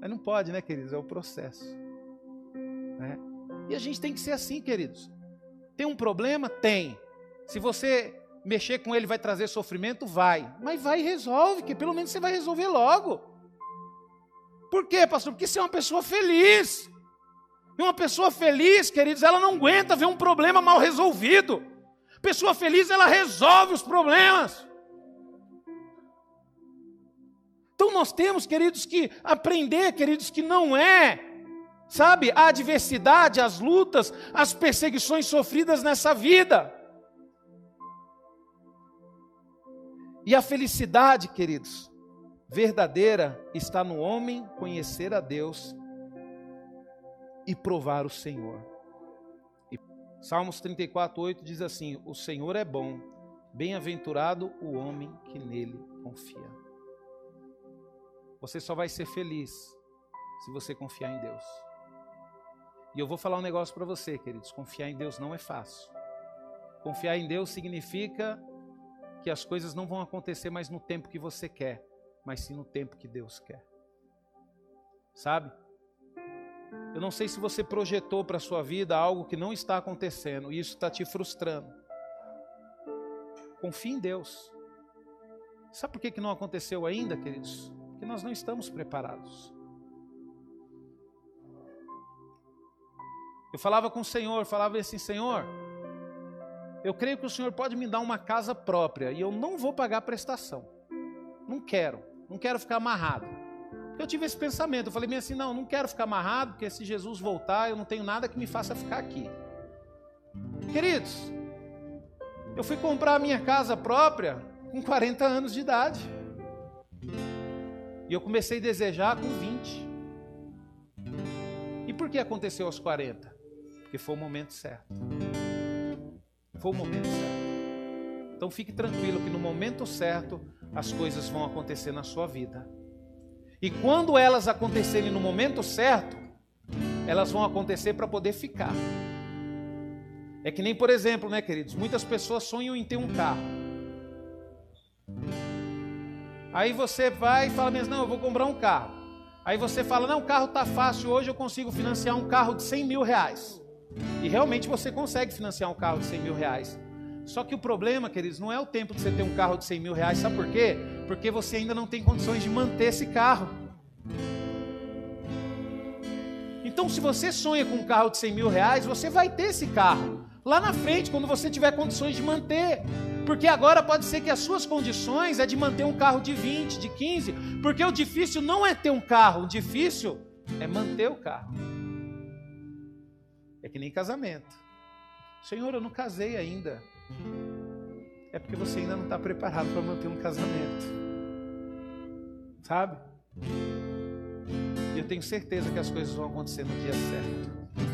Speaker 1: Mas não pode, né, queridos? É o processo. Né? E a gente tem que ser assim, queridos. Tem um problema? Tem. Se você mexer com ele vai trazer sofrimento? Vai. Mas vai e resolve, que pelo menos você vai resolver logo. Por quê, pastor? Porque você é uma pessoa feliz. E uma pessoa feliz, queridos, ela não aguenta ver um problema mal resolvido. Pessoa feliz, ela resolve os problemas. Então nós temos, queridos, que aprender, queridos, que não é, sabe, a adversidade, as lutas, as perseguições sofridas nessa vida. E a felicidade, queridos, verdadeira está no homem conhecer a Deus e provar o Senhor. Salmos 34, 8 diz assim: O Senhor é bom, bem-aventurado o homem que nele confia. Você só vai ser feliz se você confiar em Deus. E eu vou falar um negócio para você, queridos: confiar em Deus não é fácil. Confiar em Deus significa que as coisas não vão acontecer mais no tempo que você quer, mas sim no tempo que Deus quer. Sabe? Eu não sei se você projetou para a sua vida algo que não está acontecendo e isso está te frustrando. Confie em Deus. Sabe por que, que não aconteceu ainda, queridos? Porque nós não estamos preparados. Eu falava com o Senhor, falava assim: Senhor, eu creio que o Senhor pode me dar uma casa própria e eu não vou pagar prestação. Não quero, não quero ficar amarrado. Eu tive esse pensamento, eu falei bem assim, não, não quero ficar amarrado, porque se Jesus voltar, eu não tenho nada que me faça ficar aqui. Queridos, eu fui comprar a minha casa própria com 40 anos de idade. E eu comecei a desejar com 20. E por que aconteceu aos 40? Porque foi o momento certo. Foi o momento certo. Então fique tranquilo que no momento certo as coisas vão acontecer na sua vida. E quando elas acontecerem no momento certo, elas vão acontecer para poder ficar. É que nem, por exemplo, né, queridos? Muitas pessoas sonham em ter um carro. Aí você vai e fala mesmo, não, eu vou comprar um carro. Aí você fala, não, o carro está fácil, hoje eu consigo financiar um carro de 100 mil reais. E realmente você consegue financiar um carro de 100 mil reais. Só que o problema, queridos, não é o tempo de você ter um carro de 100 mil reais, sabe por quê? Porque você ainda não tem condições de manter esse carro. Então, se você sonha com um carro de 100 mil reais, você vai ter esse carro lá na frente, quando você tiver condições de manter. Porque agora pode ser que as suas condições é de manter um carro de 20, de 15, porque o difícil não é ter um carro, o difícil é manter o carro. É que nem casamento. Senhor, eu não casei ainda é porque você ainda não está preparado para manter um casamento. Sabe? E eu tenho certeza que as coisas vão acontecer no dia certo.